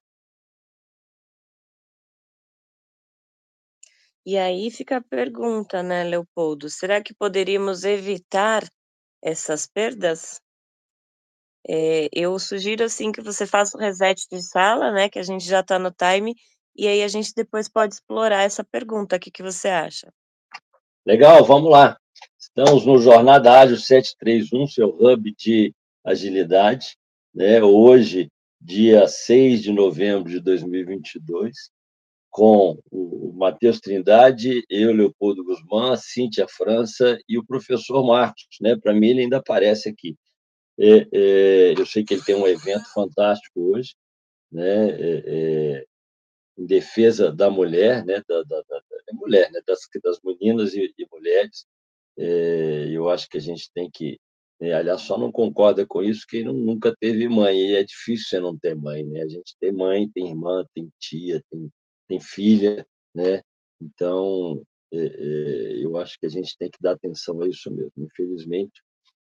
E aí fica a pergunta, né, Leopoldo? Será que poderíamos evitar essas perdas? É, eu sugiro assim que você faça um reset de sala, né? Que a gente já está no time, e aí a gente depois pode explorar essa pergunta. O que, que você acha? Legal, vamos lá. Estamos no Jornada Ágil 731, seu hub de agilidade, né? hoje, dia 6 de novembro de 2022, com o Matheus Trindade, eu, Leopoldo Guzmán, Cíntia França e o professor Marcos. Né? Para mim, ele ainda aparece aqui. É, é, eu sei que ele tem um evento fantástico hoje, né? É, é em defesa da mulher, né? da, da, da, da mulher, né? das, das meninas e, e mulheres. É, eu acho que a gente tem que é, aliás, só não concorda com isso quem não, nunca teve mãe. E é difícil você não ter mãe, né? A gente tem mãe, tem irmã, tem tia, tem, tem filha, né? Então, é, é, eu acho que a gente tem que dar atenção a isso mesmo. Infelizmente,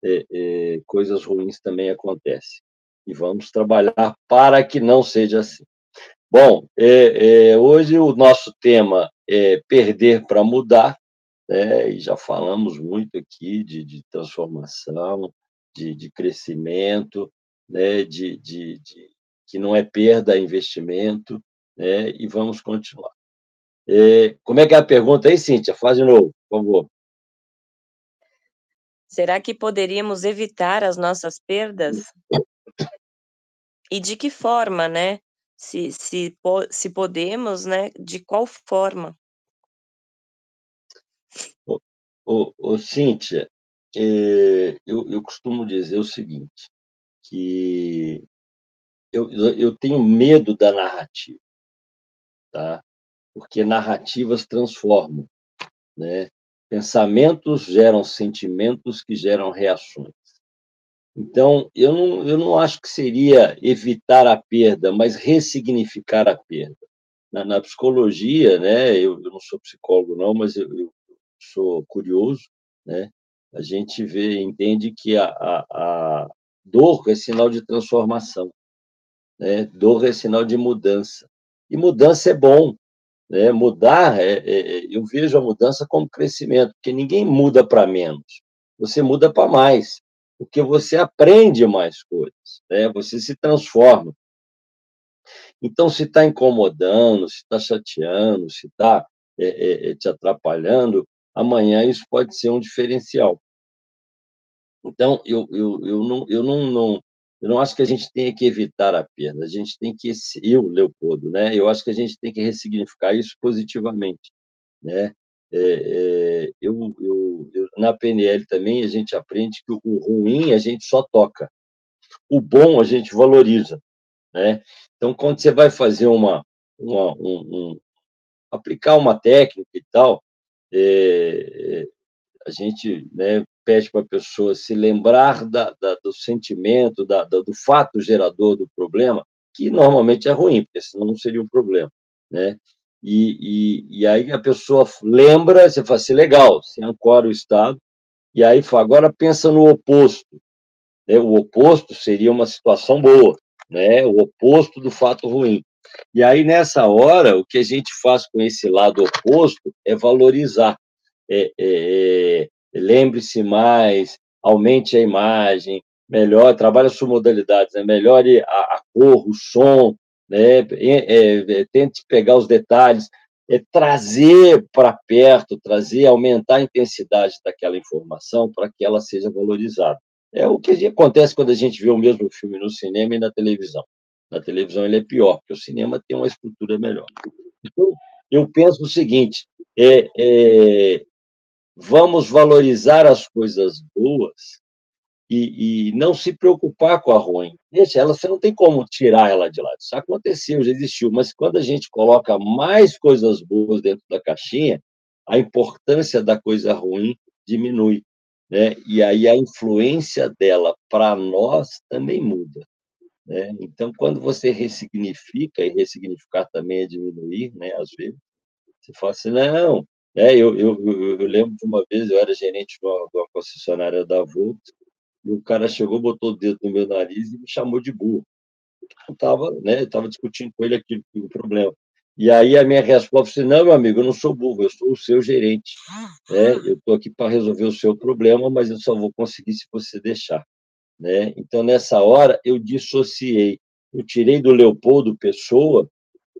é, é, coisas ruins também acontecem. E vamos trabalhar para que não seja assim. Bom, é, hoje o nosso tema é perder para mudar, né? e já falamos muito aqui de, de transformação, de, de crescimento, né? de, de, de, que não é perda, é investimento, né? e vamos continuar. É, como é que é a pergunta aí, Cíntia? Faz de novo, por favor. Será que poderíamos evitar as nossas perdas? E de que forma, né? Se, se, se podemos, né? De qual forma? ô, ô Cíntia, é, eu, eu costumo dizer o seguinte, que eu, eu tenho medo da narrativa, tá? porque narrativas transformam. Né? Pensamentos geram sentimentos que geram reações. Então, eu não, eu não acho que seria evitar a perda, mas ressignificar a perda. Na, na psicologia, né, eu, eu, não sou psicólogo, não, mas eu, eu, sou curioso, né, a gente vê, entende que a, a, a dor é sinal de transformação, né, dor é sinal de mudança. E mudança é bom, né? Mudar, é, é, eu vejo a mudança como crescimento, porque ninguém muda para menos, você muda para mais, porque você aprende mais coisas, né? você se transforma. Então, se está incomodando, se está chateando, se está é, é, é, te atrapalhando, amanhã isso pode ser um diferencial. Então, eu, eu, eu, não, eu não, não, eu não acho que a gente tenha que evitar a perda, a gente tem que, eu, Leopoldo, né? Eu acho que a gente tem que ressignificar isso positivamente, né? É, é, eu, eu, eu, na PNL também a gente aprende que o ruim a gente só toca, o bom a gente valoriza, né? Então, quando você vai fazer uma, uma um, um, aplicar uma técnica e tal, é, é a gente né, pede para a pessoa se lembrar da, da, do sentimento, da, do fato gerador do problema, que normalmente é ruim, porque senão não seria um problema, né? E, e, e aí a pessoa lembra, você fala assim, legal, você ancora o estado, e aí fala, agora pensa no oposto. Né? O oposto seria uma situação boa, né? o oposto do fato ruim. E aí, nessa hora, o que a gente faz com esse lado oposto é valorizar. É, é, é lembre-se mais, aumente a imagem, melhor, trabalhe as suas modalidades, né? melhore a, a cor, o som, né? É, é, tente pegar os detalhes, é, trazer para perto, trazer, aumentar a intensidade daquela informação para que ela seja valorizada. É o que acontece quando a gente vê o mesmo filme no cinema e na televisão. Na televisão ele é pior, porque o cinema tem uma estrutura melhor. Então, eu penso o seguinte: é, é, vamos valorizar as coisas boas e, e, não se preocupar com a ruim. Deixa ela, você não tem como tirar ela de lá. Isso aconteceu, já existiu, mas quando a gente coloca mais coisas boas dentro da caixinha, a importância da coisa ruim diminui. Né? E aí a influência dela para nós também muda. Né? Então, quando você ressignifica, e ressignificar também é diminuir, né, às vezes, você fala assim, não, é, eu, eu, eu, lembro de uma vez, eu era gerente de uma, de uma concessionária da Volks, e o cara chegou, botou o dedo no meu nariz e me chamou de burro. Eu estava né, tava discutindo com ele aquilo, o problema. E aí a minha resposta foi não, meu amigo, eu não sou burro, eu sou o seu gerente. Né? Eu estou aqui para resolver o seu problema, mas eu só vou conseguir se você deixar. Né? Então, nessa hora, eu dissociei. Eu tirei do Leopoldo pessoa,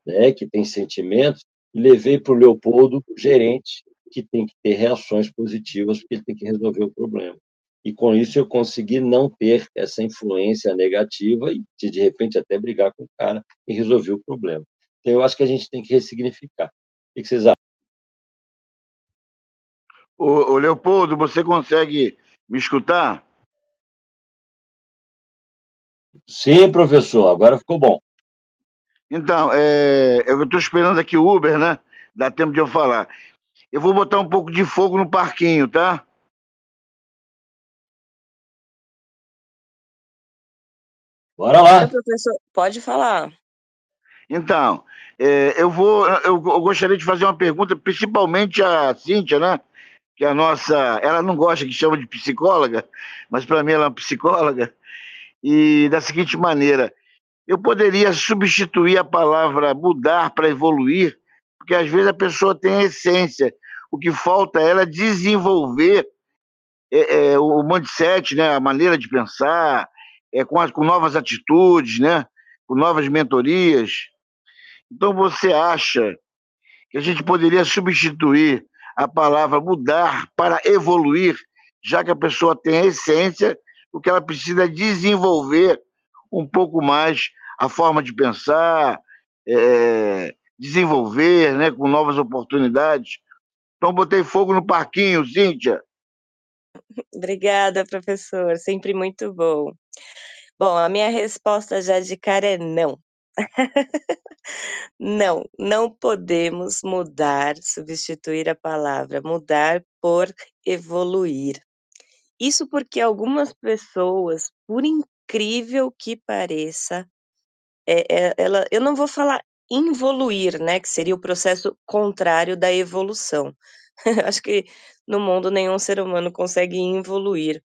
né, que tem sentimentos, e levei para o Leopoldo, gerente, que tem que ter reações positivas, porque ele tem que resolver o problema. E com isso eu consegui não ter essa influência negativa e, de repente, até brigar com o cara e resolver o problema. Então, eu acho que a gente tem que ressignificar. O que vocês acham? Ô, ô Leopoldo, você consegue me escutar? Sim, professor, agora ficou bom. Então, é, eu estou esperando aqui o Uber, né? Dá tempo de eu falar. Eu vou botar um pouco de fogo no parquinho, tá? Bora lá. professor, pode falar. Então, é, eu vou, eu, eu, gostaria de fazer uma pergunta, principalmente a Cíntia, né? Que é a nossa, ela não gosta que chama de psicóloga, mas para mim ela é uma psicóloga. E da seguinte maneira, eu poderia substituir a palavra mudar para evoluir, porque às vezes a pessoa tem a essência. O que falta é ela desenvolver é, é, o mindset, né, a maneira de pensar, é, com, as, com novas atitudes, né, com novas mentorias. Então você acha que a gente poderia substituir a palavra mudar para evoluir, já que a pessoa tem a essência, o que ela precisa desenvolver um pouco mais a forma de pensar, é, desenvolver né, com novas oportunidades. Então, botei fogo no parquinho, Cíntia. Obrigada, professor. Sempre muito bom. Bom, a minha resposta já de cara é não. Não, não podemos mudar, substituir a palavra mudar por evoluir. Isso porque algumas pessoas, por incrível que pareça, é, é, ela, eu não vou falar involuir, né, que seria o processo contrário da evolução. Acho que no mundo nenhum ser humano consegue evoluir,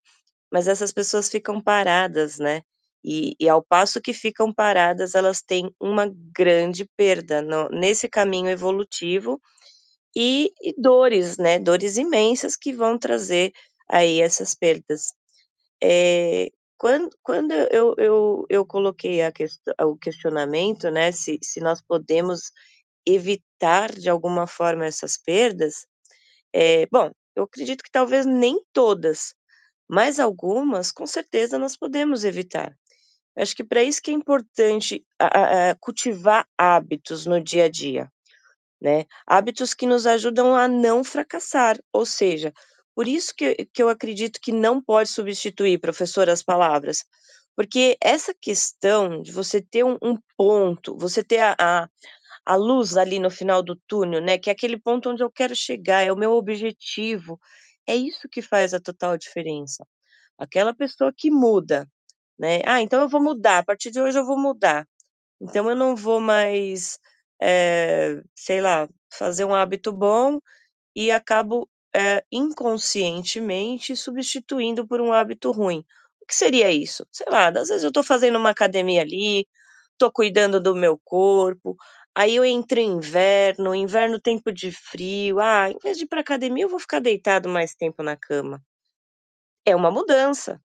mas essas pessoas ficam paradas, né? E, e ao passo que ficam paradas, elas têm uma grande perda no, nesse caminho evolutivo e, e dores, né? Dores imensas que vão trazer aí essas perdas. É, quando, quando eu, eu, eu coloquei a quest o questionamento, né, se, se nós podemos evitar de alguma forma essas perdas, é, bom, eu acredito que talvez nem todas, mas algumas, com certeza, nós podemos evitar. Acho que para isso que é importante a, a, cultivar hábitos no dia a dia, né? Hábitos que nos ajudam a não fracassar, ou seja, por isso que, que eu acredito que não pode substituir, professor, as palavras, porque essa questão de você ter um, um ponto, você ter a, a, a luz ali no final do túnel, né? Que é aquele ponto onde eu quero chegar, é o meu objetivo. É isso que faz a total diferença. Aquela pessoa que muda, né? Ah, então eu vou mudar, a partir de hoje eu vou mudar. Então eu não vou mais, eh, sei lá, fazer um hábito bom e acabo, eh, inconscientemente substituindo por um hábito ruim. O que seria isso? Sei lá, às vezes eu estou fazendo uma academia ali, estou cuidando do meu corpo, aí eu entro em inverno, inverno tempo de frio, ah, em vez de ir para academia eu vou ficar deitado mais tempo na cama. É uma mudança.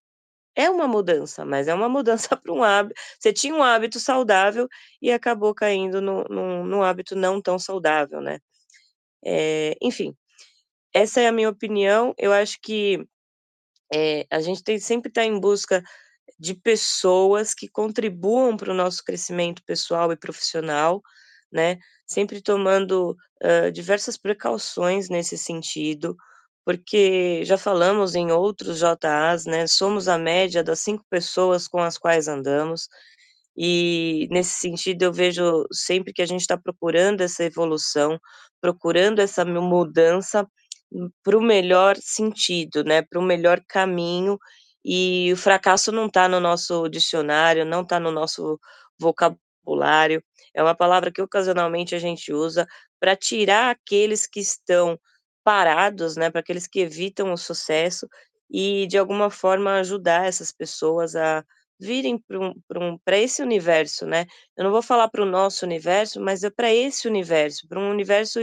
É uma mudança, mas é uma mudança para um hábito você tinha um hábito saudável e acabou caindo no num num hábito não tão saudável, né. Eh, enfim, essa é a minha opinião, eu acho que, eh, a gente tem sempre estar em busca de pessoas que contribuam para o nosso crescimento pessoal e profissional, né, sempre tomando, diversas precauções nesse sentido, porque já falamos em outros JAs, né, somos a média das 5 pessoas com as quais andamos, e nesse sentido eu vejo sempre que a gente está procurando essa evolução, procurando essa mu mudança para o melhor sentido, né, para o melhor caminho, e o fracasso não está no nosso dicionário, não está no nosso vocabulário, é uma palavra que ocasionalmente a gente usa para tirar aqueles que estão parados, né, para aqueles que evitam o sucesso, e de alguma forma ajudar essas pessoas a virem para um um esse universo, né. Eu não vou falar para o nosso universo, mas é para esse universo, para um universo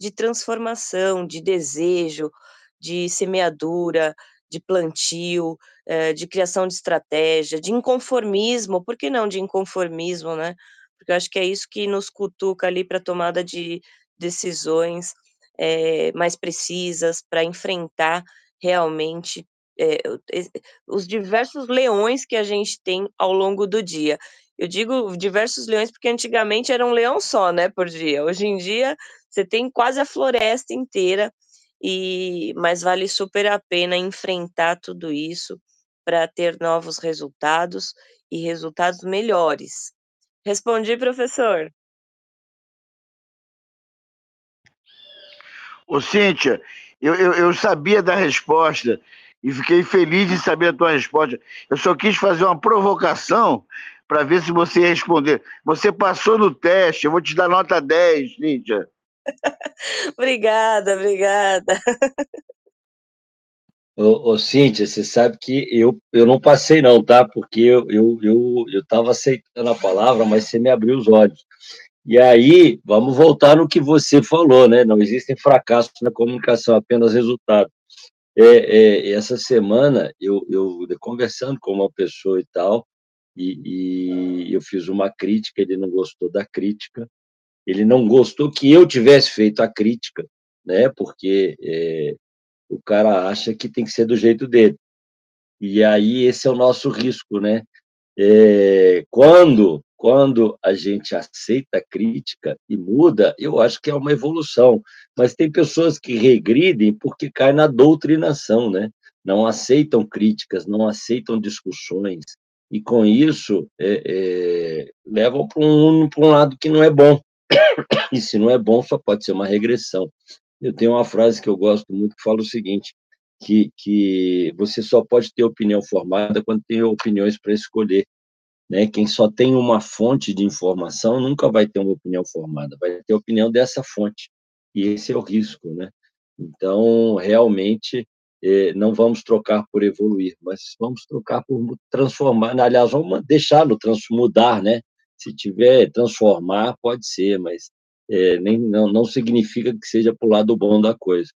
de transformação, de desejo, de semeadura, de plantio, eh, de criação de estratégia, de inconformismo, por que não de inconformismo, né, porque eu acho que é isso que nos cutuca ali para tomada de decisões, eh, mais precisas, para enfrentar realmente, e os diversos leões que a gente tem ao longo do dia. Eu digo diversos leões, porque antigamente era um leão só, né, por dia, hoje em dia você tem quase a floresta inteira, e mas vale super a pena enfrentar tudo isso, para ter novos resultados, e resultados melhores. Respondi, professor? Ô, Cíntia, eu eu eu sabia da resposta e fiquei feliz em saber a tua resposta. Eu só quis fazer uma provocação para ver se você ia responder. Você passou no teste, eu vou te dar nota 10, Cíntia. Obrigada, obrigada. Ô ô, Cíntia, você sabe que eu eu não passei não, tá, porque eu eu eu eu estava aceitando a palavra, mas você me abriu os olhos. E aí, vamos voltar no que você falou, né, não existem fracassos na comunicação, apenas resultados. Eh eh, essa semana eu eu conversando com uma pessoa e tal, e e eu fiz uma crítica, ele não gostou da crítica, ele não gostou que eu tivesse feito a crítica, né, porque, eh, o cara acha que tem que ser do jeito dele. E aí esse é o nosso risco, né. Eh, quando quando a gente aceita a crítica e muda, eu acho que é uma evolução. Mas tem pessoas que regridem porque caem na doutrinação, né? não aceitam críticas, não aceitam discussões, e com isso é, é, levam para um, um lado que não é bom. E se não é bom, só pode ser uma regressão. Eu tenho uma frase que eu gosto muito que fala o seguinte: que, que você só pode ter opinião formada quando tem opiniões para escolher. Né? Quem só tem uma fonte de informação nunca vai ter uma opinião formada, vai ter opinião dessa fonte. E esse é o risco. Né? Então, realmente, eh, não vamos trocar por evoluir, mas vamos trocar por transformar. Aliás, vamos deixá-lo mudar, né? Se tiver transformar, pode ser, mas é, nem, não, não significa que seja para o lado bom da coisa.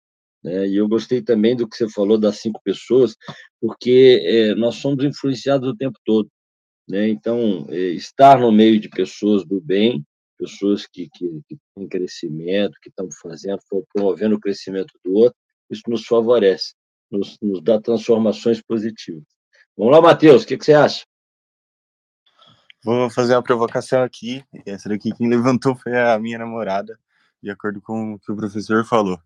Né? E eu gostei também do que você falou das cinco pessoas, porque é, nós somos influenciados o tempo todo. Né? Então, é, estar no meio de pessoas do bem, pessoas que, que, que têm crescimento, que estão fazendo, promovendo o crescimento do outro, isso nos favorece, nos, nos dá transformações positivas. Vamos lá, Matheus, o que, que você acha? Vou fazer uma provocação aqui. Essa daqui quem levantou foi a minha namorada, de acordo com o que o professor falou.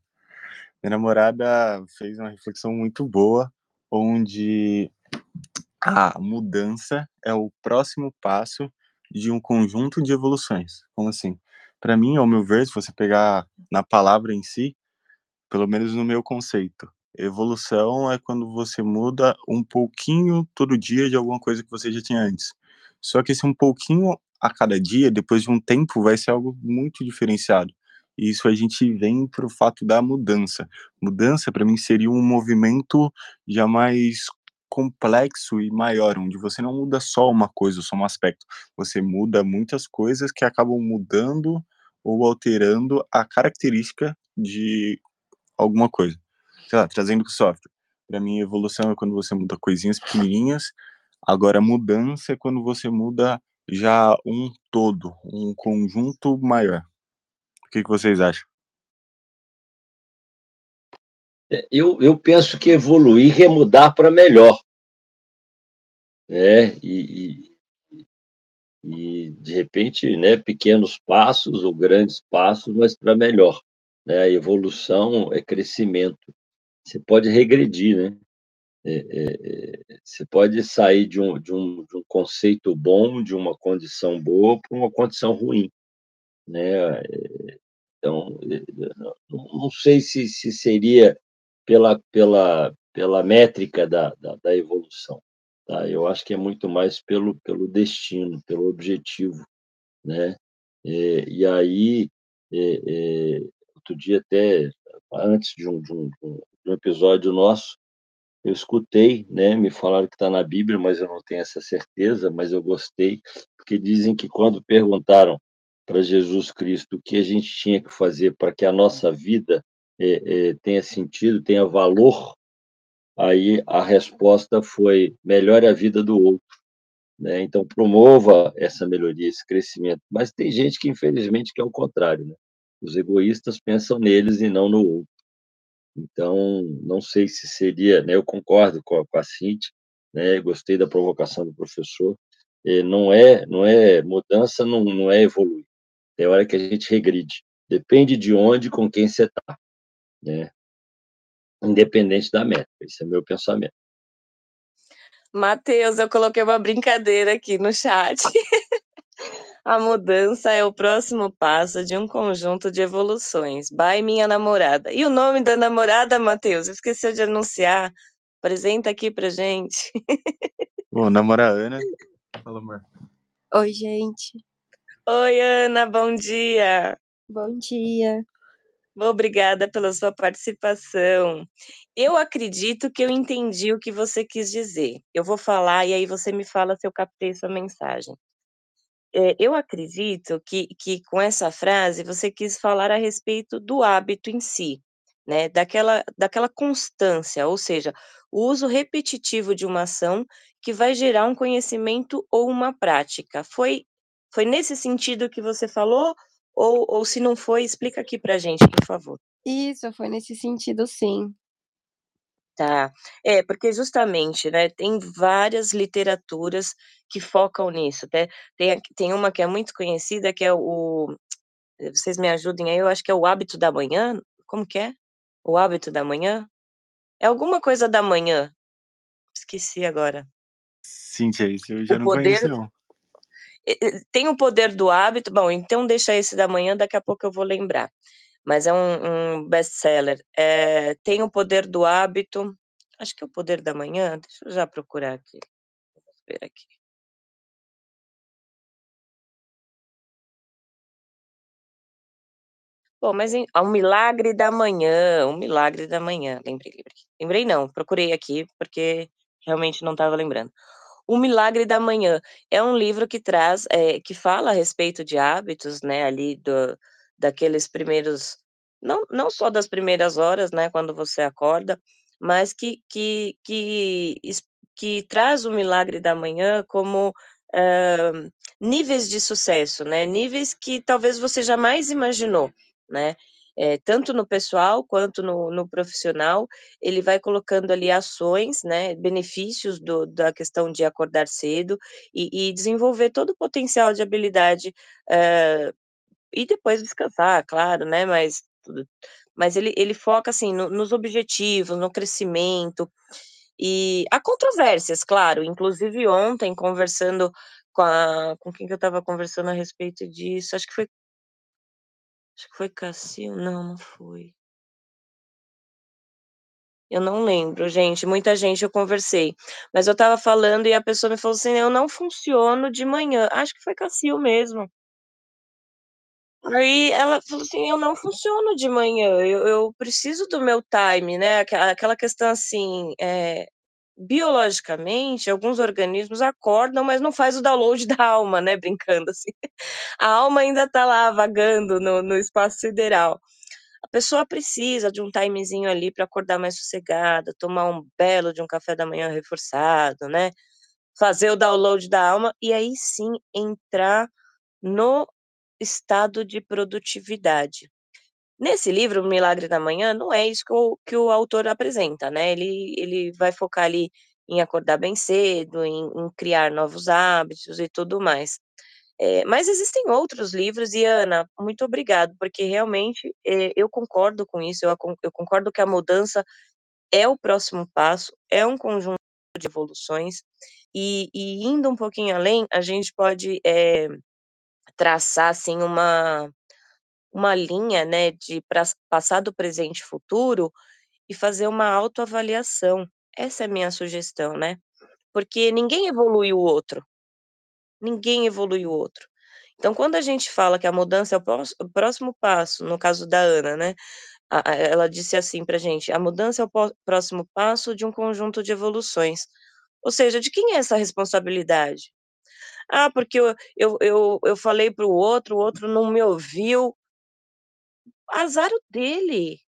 Minha namorada fez uma reflexão muito boa, onde a mudança é o próximo passo de um conjunto de evoluções. Como assim? Para mim, ao meu ver, se você pegar na palavra em si, pelo menos no meu conceito, evolução é quando você muda um pouquinho todo dia de alguma coisa que você já tinha antes. Só que esse um pouquinho a cada dia, depois de um tempo, vai ser algo muito diferenciado. E isso a gente vem para o fato da mudança. Mudança, para mim, seria um movimento já mais complexo e maior, onde você não muda só uma coisa, só um aspecto. Você muda muitas coisas que acabam mudando ou alterando a característica de alguma coisa. Sei lá, trazendo o software. Para mim, evolução é quando você muda coisinhas pequenininhas Agora, mudança é quando você muda já um todo, um conjunto maior. O que, que vocês acham? Eu, eu penso que evoluir é mudar para melhor. Né? E, e, e, de repente, né, pequenos passos ou grandes passos, mas para melhor. Né? Evolução é crescimento. Você pode regredir, né? É, é, é, você pode sair de um, de, um, de um conceito bom, de uma condição boa, para uma condição ruim. Né? Então, não sei se, se seria pela, pela, pela métrica da, da, da evolução. Tá? Eu acho que é muito mais pelo, pelo destino, pelo objetivo. Né? É, e aí, é, é, outro dia, até antes de um, de um, de um episódio nosso, eu escutei, né, me falaram que está na Bíblia, mas eu não tenho essa certeza, mas eu gostei, porque dizem que quando perguntaram para Jesus Cristo o que a gente tinha que fazer para que a nossa vida é, é, tenha sentido, tenha valor, aí a resposta foi melhore a vida do outro. Né? Então, promova essa melhoria, esse crescimento. Mas tem gente que, infelizmente, quer o contrário. Né? Os egoístas pensam neles e não no outro. Então, não sei se seria, né, eu concordo com a, com a Cintia, né, gostei da provocação do professor, é, não é não é mudança, não, não é evoluir, tem hora que a gente regride, depende de onde, com quem você está, né, independente da meta, esse é meu pensamento. Matheus, eu coloquei uma brincadeira aqui no chat. A mudança é o próximo passo de um conjunto de evoluções. By minha namorada. E o nome da namorada, Matheus? Esqueceu de anunciar. Apresenta aqui pra gente. Bom, namora Ana. Fala, amor. Oi, gente. Oi, Ana, bom dia. Bom dia. Obrigada pela sua participação. Eu acredito que eu entendi o que você quis dizer. Eu vou falar e aí você me fala se eu captei sua mensagem. É, eu acredito que que com essa frase você quis falar a respeito do hábito em si, né, daquela daquela constância, ou seja, o uso repetitivo de uma ação que vai gerar um conhecimento ou uma prática. Foi foi nesse sentido que você falou? Ou ou se não foi, explica aqui pra gente, por favor. Isso, foi nesse sentido sim. Tá. É, porque justamente, né, tem várias literaturas que focam nisso, até tem tem uma que é muito conhecida que é o vocês me ajudem aí, eu acho que é O Hábito da Manhã, como que é? O Hábito da Manhã? É alguma coisa da manhã, esqueci agora. Cíntia, esse eu O já não conheço poder não. Tem o poder do hábito bom, então deixa esse da manhã, daqui a pouco eu vou lembrar. Mas é um um best-seller. Eh, tem o poder do hábito, acho que é o poder da manhã, deixa eu já procurar aqui. Vamos ver aqui. Bom, mas em O Milagre da Manhã, O Milagre da Manhã, lembrei, lembrei. Lembrei não, procurei aqui, porque realmente não estava lembrando. O Milagre da Manhã é um livro que traz, eh, que fala a respeito de hábitos, né, ali do daqueles primeiros não não só das primeiras horas, né, quando você acorda, mas que que que que traz o milagre da manhã como, hã, níveis de sucesso, né, níveis que talvez você jamais imaginou, né. Eh, tanto no pessoal quanto no no profissional, ele vai colocando ali ações, né, benefícios do da questão de acordar cedo e e desenvolver todo o potencial de habilidade, hã, e depois descansar, claro, né, mas tudo mas ele ele foca, assim, no nos objetivos, no crescimento, e há controvérsias, claro, inclusive ontem conversando com a com quem que eu estava conversando a respeito disso, acho que foi acho que foi Cassio não, não foi. Eu não lembro, gente, muita gente eu conversei, mas eu estava falando e a pessoa me falou assim: "Eu não funciono de manhã", acho que foi Cassio mesmo. Aí ela falou assim: "Eu não funciono de manhã, eu eu preciso do meu time", né, aquela questão assim, eh, biologicamente, alguns organismos acordam, mas não faz o download da alma, né, brincando assim. A alma ainda tá lá vagando no no espaço sideral. A pessoa precisa de um timezinho ali pra acordar mais sossegada, tomar um belo de um café da manhã reforçado, né, fazer o download da alma e aí sim entrar no estado de produtividade. Nesse livro, O Milagre da Manhã, não é isso que o que o autor apresenta, né, ele ele vai focar ali em acordar bem cedo, em em criar novos hábitos e tudo mais. Eh, mas existem outros livros e Ana, muito obrigado, porque realmente, eh, eu concordo com isso, eu eu concordo que a mudança é o próximo passo, é um conjunto de evoluções, e e indo um pouquinho além, a gente pode, eh, traçar assim uma uma linha, né, de pras passado, presente e futuro, e fazer uma autoavaliação. Essa é a minha sugestão, né, porque ninguém evolui o outro. Ninguém evolui o outro. Então quando a gente fala que a mudança é o próximo passo, no caso da Ana, né, ela disse assim pra gente: "A mudança é o próximo passo de um conjunto de evoluções", ou seja, de quem é essa responsabilidade? "Ah, porque eu eu eu eu falei para o outro, o outro não me ouviu". Azar o dele,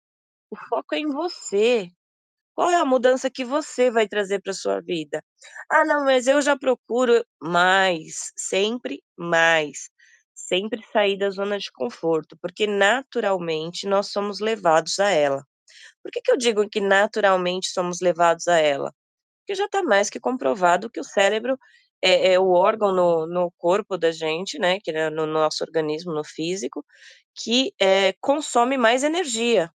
o foco é em você. Qual é a mudança que você vai trazer pra sua vida? "Ah não, mas eu já procuro", mais, sempre mais, sempre sair da zona de conforto, porque naturalmente nós somos levados a ela. Por que que eu digo que naturalmente somos levados a ela? Porque já tá mais que comprovado que o cérebro é é o órgão no no corpo da gente, né, que é no nosso organismo, no físico, que, eh, consome mais energia.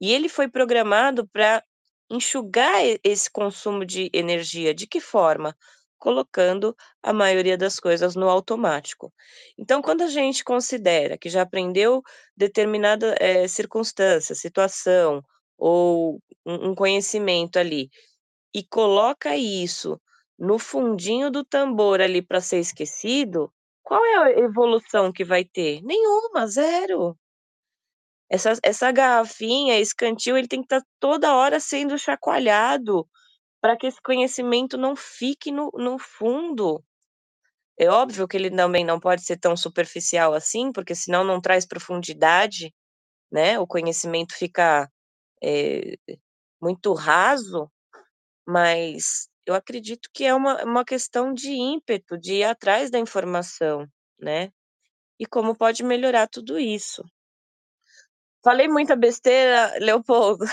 E ele foi programado pra enxugar esse consumo de energia, de que forma? Colocando a maioria das coisas no automático. Então quando a gente considera que já aprendeu determinada, eh, circunstância, situação, ou um conhecimento ali, e coloca isso no fundinho do tambor ali pra ser esquecido, qual é a evolução que vai ter? Nenhuma, 0. Essa essa garrafinha, esse cantil, ele tem que estar toda hora sendo chacoalhado, pra que esse conhecimento não fique no no fundo. É óbvio que ele também não pode ser tão superficial assim, porque senão não traz profundidade, né, o conhecimento fica, eh, muito raso, mas eu acredito que é uma uma questão de ímpeto, de ir atrás da informação, né, e como pode melhorar tudo isso. Falei muita besteira, Leopoldo?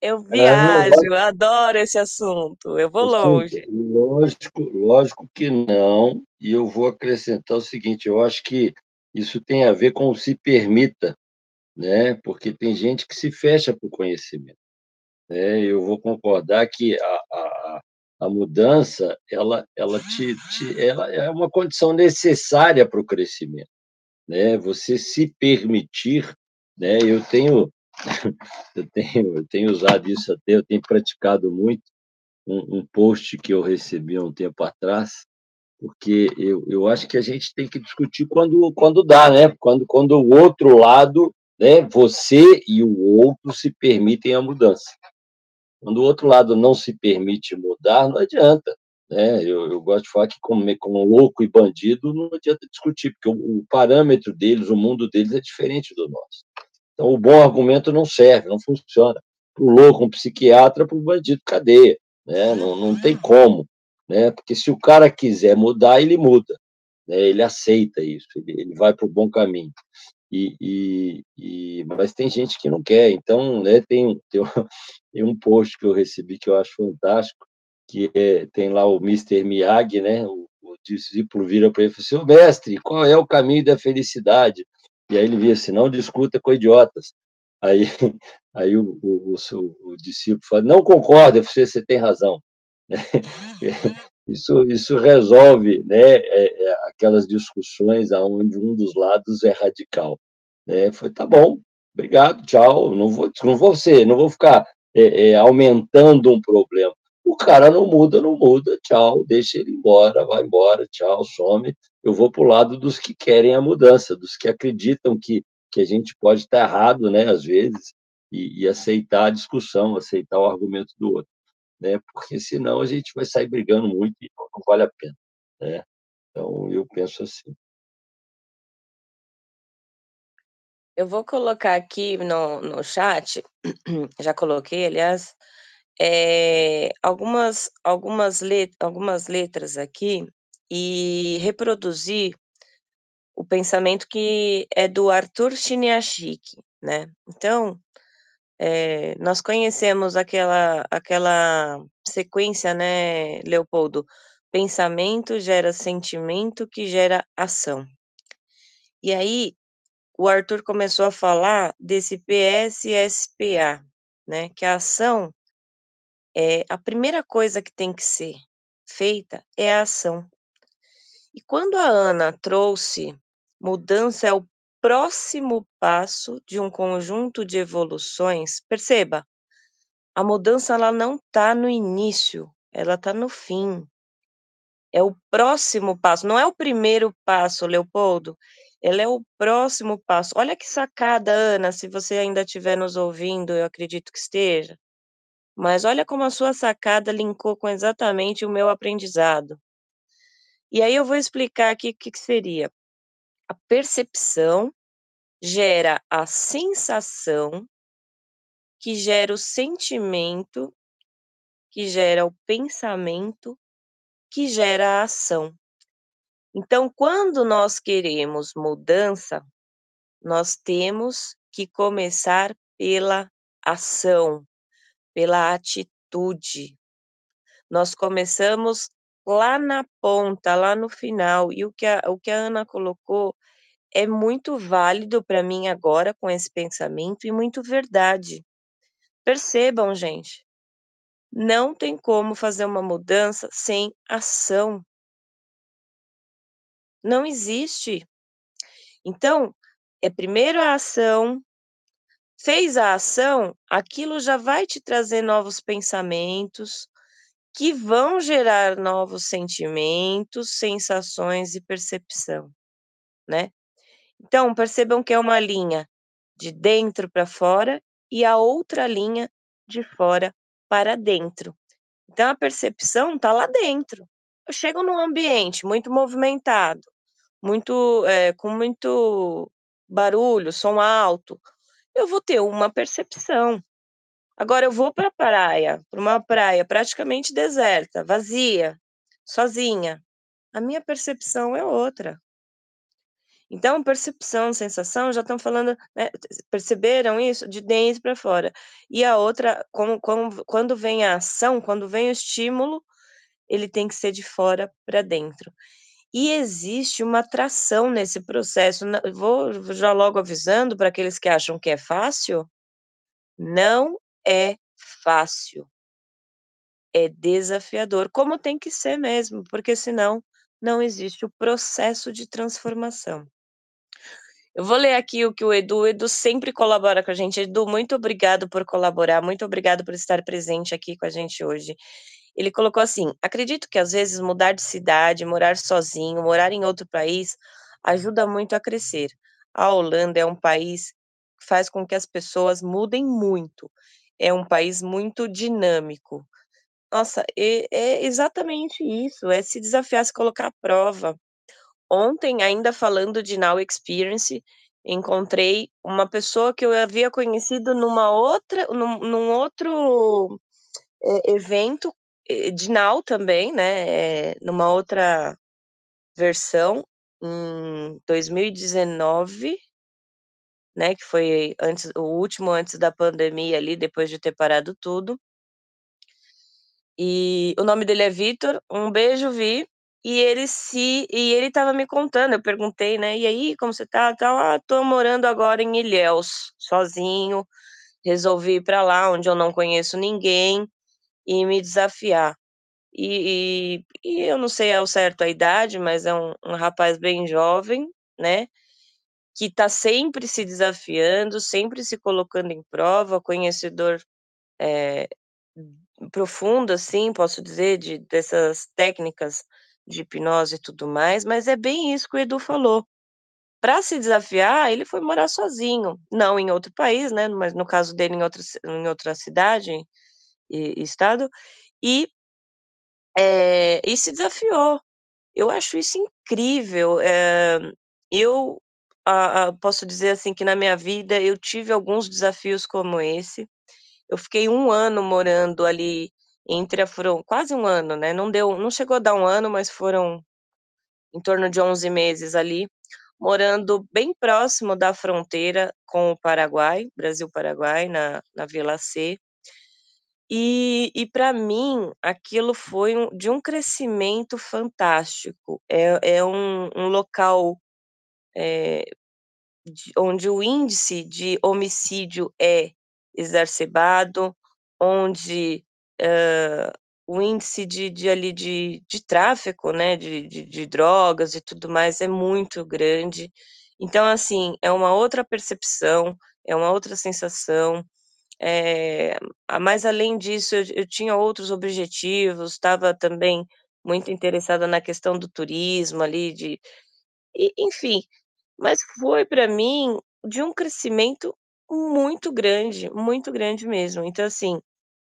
Eu viajo, eu adoro esse assunto, eu vou longe. Lógico, lógico que não, e eu vou acrescentar o seguinte, eu acho que isso tem a ver com o se permita, né? Porque tem gente que se fecha para o conhecimento. Né? Eu vou concordar que a, a, a mudança ela, ela, te, te, ela é uma condição necessária para o crescimento. Né? Você se permitir, né? eu tenho eu tenho, eu tenho usado isso até, eu tenho praticado muito um, um post que eu recebi há um tempo atrás, porque eu, eu acho que a gente tem que discutir quando, quando dá, né? Quando, quando o outro lado, né? Você e o outro se permitem a mudança. Quando o outro lado não se permite mudar, não adianta. Né? Eu, eu gosto de falar que, como, como louco e bandido, não adianta discutir, porque o, o parâmetro deles, o mundo deles é diferente do nosso. Então, o bom argumento não serve, não funciona. Para o louco, um psiquiatra, para o bandido, cadeia. Né? Não, não tem como. Né? Porque se o cara quiser mudar, ele muda. Né? Ele aceita isso, ele, ele vai para o bom caminho. E, e, e, mas tem gente que não quer. Então, né, tem, tem, tem um post que eu recebi que eu acho fantástico, que é, tem lá o Mr. Miyagi, né? O, o discípulo vira para ele e fala assim, mestre, qual é o caminho da felicidade? E aí ele via assim, não discuta com idiotas. Aí, aí o, o, o, o discípulo fala, não concorda, você, você tem razão. Isso, isso resolve né, é, é, aquelas discussões onde um dos lados é radical. Né? Foi, tá bom, obrigado, tchau, não vou, não vou ser, não vou ficar é, é, aumentando um problema. O cara não muda, não muda, tchau, deixa ele embora, vai embora, tchau, some. Eu vou para o lado dos que querem a mudança, dos que acreditam que, que a gente pode estar errado, né, às vezes, e, e aceitar a discussão, aceitar o argumento do outro. Né, porque senão a gente vai sair brigando muito e não, vale a pena. Né? Então, eu penso assim. Eu vou colocar aqui no, no chat, já coloquei, aliás, é, algumas, algumas, let, algumas letras aqui e reproduzir o pensamento que é do Arthur Chiniachik, né? Então, é, nós conhecemos aquela, aquela sequência, né, Leopoldo? Pensamento gera sentimento que gera ação. E aí, o Arthur começou a falar desse PSSPA, né? Que a ação é a primeira coisa que tem que ser feita é a ação. E quando a Ana trouxe mudança é o próximo passo de um conjunto de evoluções, perceba, a mudança ela não está no início, ela está no fim. É o próximo passo, não é o primeiro passo, Leopoldo. Ela é o próximo passo. Olha que sacada, Ana, se você ainda estiver nos ouvindo, eu acredito que esteja. Mas olha como a sua sacada linkou com exatamente o meu aprendizado. E aí eu vou explicar aqui o que, que seria. A percepção gera a sensação, que gera o sentimento, que gera o pensamento, que gera a ação. Então, quando nós queremos mudança, nós temos que começar pela ação, pela atitude. Nós começamos lá na ponta, lá no final, e o que a, o que a Ana colocou é muito válido para mim agora com esse pensamento e muito verdade. Percebam, gente, não tem como fazer uma mudança sem ação. Não existe. Então, é primeiro a ação, fez a ação, aquilo já vai te trazer novos pensamentos, que vão gerar novos sentimentos, sensações e percepção, né? Então, percebam que é uma linha de dentro para fora e a outra linha de fora para dentro. Então, a percepção está lá dentro. Eu chego num ambiente muito movimentado, muito é, com muito barulho, som alto, eu vou ter uma percepção. Agora eu vou para a praia, para uma praia praticamente deserta, vazia, sozinha. A minha percepção é outra. Então, percepção, sensação, já estão falando, né, perceberam isso? De dentro para fora. E a outra, como como quando vem a ação, quando vem o estímulo, ele tem que ser de fora para dentro. E existe uma atração nesse processo, vou já logo avisando para aqueles que acham que é fácil, não é fácil. É desafiador, como tem que ser mesmo, porque senão não existe o processo de transformação. Eu vou ler aqui o que o Edu o Edu sempre colabora com a gente. Edu, muito obrigado por colaborar, muito obrigado por estar presente aqui com a gente hoje. Ele colocou assim: "Acredito que às vezes mudar de cidade, morar sozinho, morar em outro país, ajuda muito a crescer. A Holanda é um país que faz com que as pessoas mudem muito. É um país muito dinâmico". Nossa, é é exatamente isso, é se desafiar, se colocar à prova. Ontem, ainda falando de Now Experience, encontrei uma pessoa que eu havia conhecido numa outra num num outro, eh, evento, de Now também, né, eh, numa outra versão, em 2019 né, que foi antes o último antes da pandemia ali, depois de ter parado tudo. E o nome dele é Vitor, um beijo Vi, e ele se e ele estava me contando, eu perguntei, né: "E aí, como você tá, tal?". "Ah, tô morando agora em Ilhéus, sozinho, resolvi ir pra lá onde eu não conheço ninguém, e me desafiar". E e e eu não sei ao certo a idade, mas é um um rapaz bem jovem, né, que tá sempre se desafiando, sempre se colocando em prova, conhecedor, eh, profundo, assim, posso dizer, de dessas técnicas de hipnose e tudo mais, mas é bem isso que o Edu falou. Pra se desafiar, ele foi morar sozinho, não em outro país, né, mas no caso dele em outra em outra cidade e estado, e eh, e se desafiou. Eu acho isso incrível, eh, eu, posso dizer, assim, que na minha vida eu tive alguns desafios como esse. Eu fiquei 1 ano morando ali entre a fron quase 1 ano, né, não deu não chegou a dar 1 ano, mas foram em torno de 11 meses ali, morando bem próximo da fronteira com o Paraguai, Brasil-Paraguai, na na Vila C. E e pra mim, aquilo foi um de um crescimento fantástico. É é um um local, eh, de onde o índice de homicídio é exacerbado, onde, hã, o índice de de ali de de tráfico, né, de de de drogas e tudo mais é muito grande. Então, assim, é uma outra percepção, é uma outra sensação, a mas além disso eu eu tinha outros objetivos, estava também muito interessada na questão do turismo ali de enfim, mas foi pra mim de um crescimento muito grande, muito grande mesmo. Então, assim,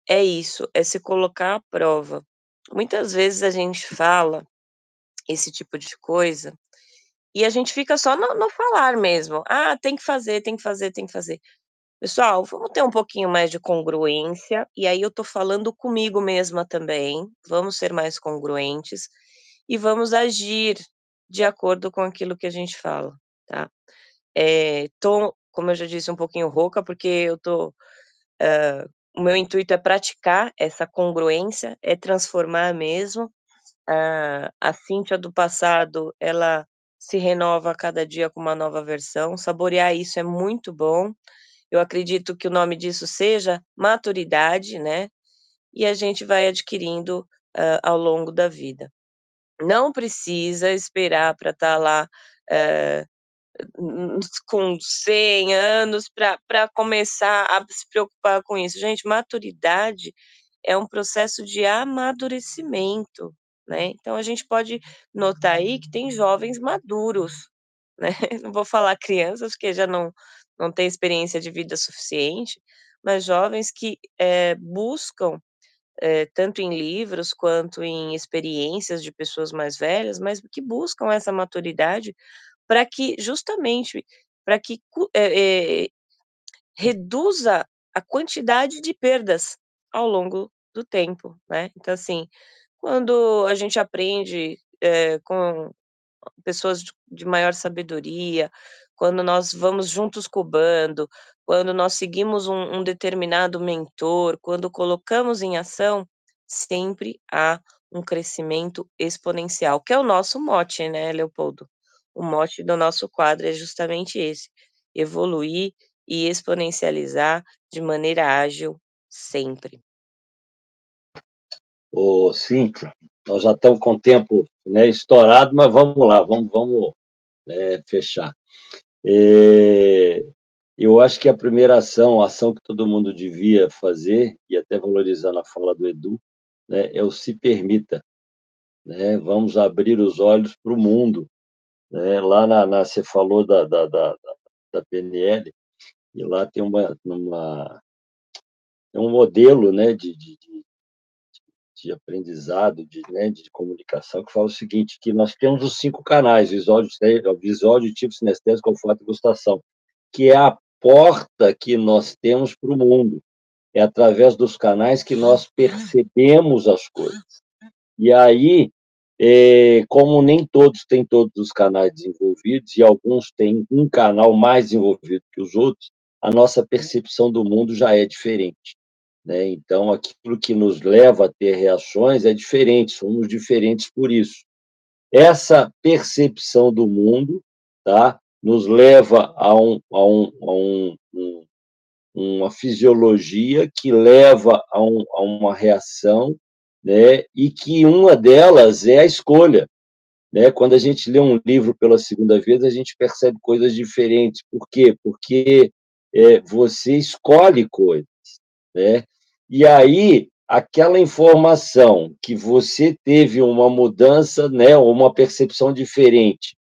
é isso, é se colocar à prova. Muitas vezes a gente fala esse tipo de coisa, e a gente fica só no no falar mesmo: "Ah, tem que fazer, tem que fazer, tem que fazer". Pessoal, vamos ter um pouquinho mais de congruência, e aí eu tô falando comigo mesma também, vamos ser mais congruentes, e vamos agir de acordo com aquilo que a gente fala, tá. Eh, tô, como eu já disse, um pouquinho rouca, porque eu tô, hã, o meu intuito é praticar essa congruência, é transformar mesmo. A a Cíntia do passado, ela se renova a cada dia com uma nova versão, saborear isso é muito bom. Eu acredito que o nome disso seja maturidade, né, e a gente vai adquirindo, hã, ao longo da vida. Não precisa esperar pra estar lá, eh, n n com 100 anos pra começar a se preocupar com isso. Gente, maturidade é um processo de amadurecimento, né, então a gente pode notar aí que tem jovens maduros, né, não vou falar crianças, porque já não não têm experiência de vida suficiente, mas jovens que, eh, buscam, eh, tanto em livros quanto em experiências de pessoas mais velhas, mas que buscam essa maturidade pra que justamente, pra que eh eh, reduza a quantidade de perdas ao longo do tempo, né. Então, assim, quando a gente aprende, eh, com pessoas de, de maior sabedoria, quando nós vamos juntos com o bando, quando nós seguimos um, um determinado mentor, quando colocamos em ação, sempre há um crescimento exponencial, que é o nosso mote, né, Leopoldo? O mote do nosso quadro é justamente esse: evoluir e exponencializar de maneira ágil sempre. Ô, Cíntia, nós já estamos com o tempo né, estourado, mas vamos lá, vamos, vamos é, fechar. É, eu acho que a primeira ação, a ação que todo mundo devia fazer, e até valorizando a fala do Edu, né, é o se permita. Né? Vamos abrir os olhos para o mundo. Né? Lá na, na, você falou da, da, da, da PNL, e lá tem uma, uma um modelo né, de, de, de aprendizado, de, né, de comunicação, que fala o seguinte, que nós temos os cinco canais, visual, visual tipo sinestésico, olfato e gustação, que é a porta que nós temos para o mundo. É através dos canais que nós percebemos as coisas. E aí, é, como nem todos têm todos os canais desenvolvidos, e alguns têm um canal mais desenvolvido que os outros, a nossa percepção do mundo já é diferente. Né? Então, aquilo que nos leva a ter reações é diferente, somos diferentes por isso. Essa percepção do mundo tá, nos leva a, um, a, um, a um, um, uma fisiologia que leva a, a uma reação, né, e que uma delas é a escolha. Né? Quando a gente lê um livro pela segunda vez, a gente percebe coisas diferentes. Por quê? Porque é, você escolhe coisas. Né? E aí, aquela informação que você teve uma mudança, né, ou uma percepção diferente,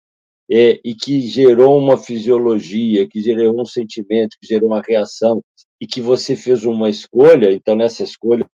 é, e que gerou uma fisiologia, que gerou um sentimento, que gerou uma reação, e que você fez uma escolha, então nessa escolha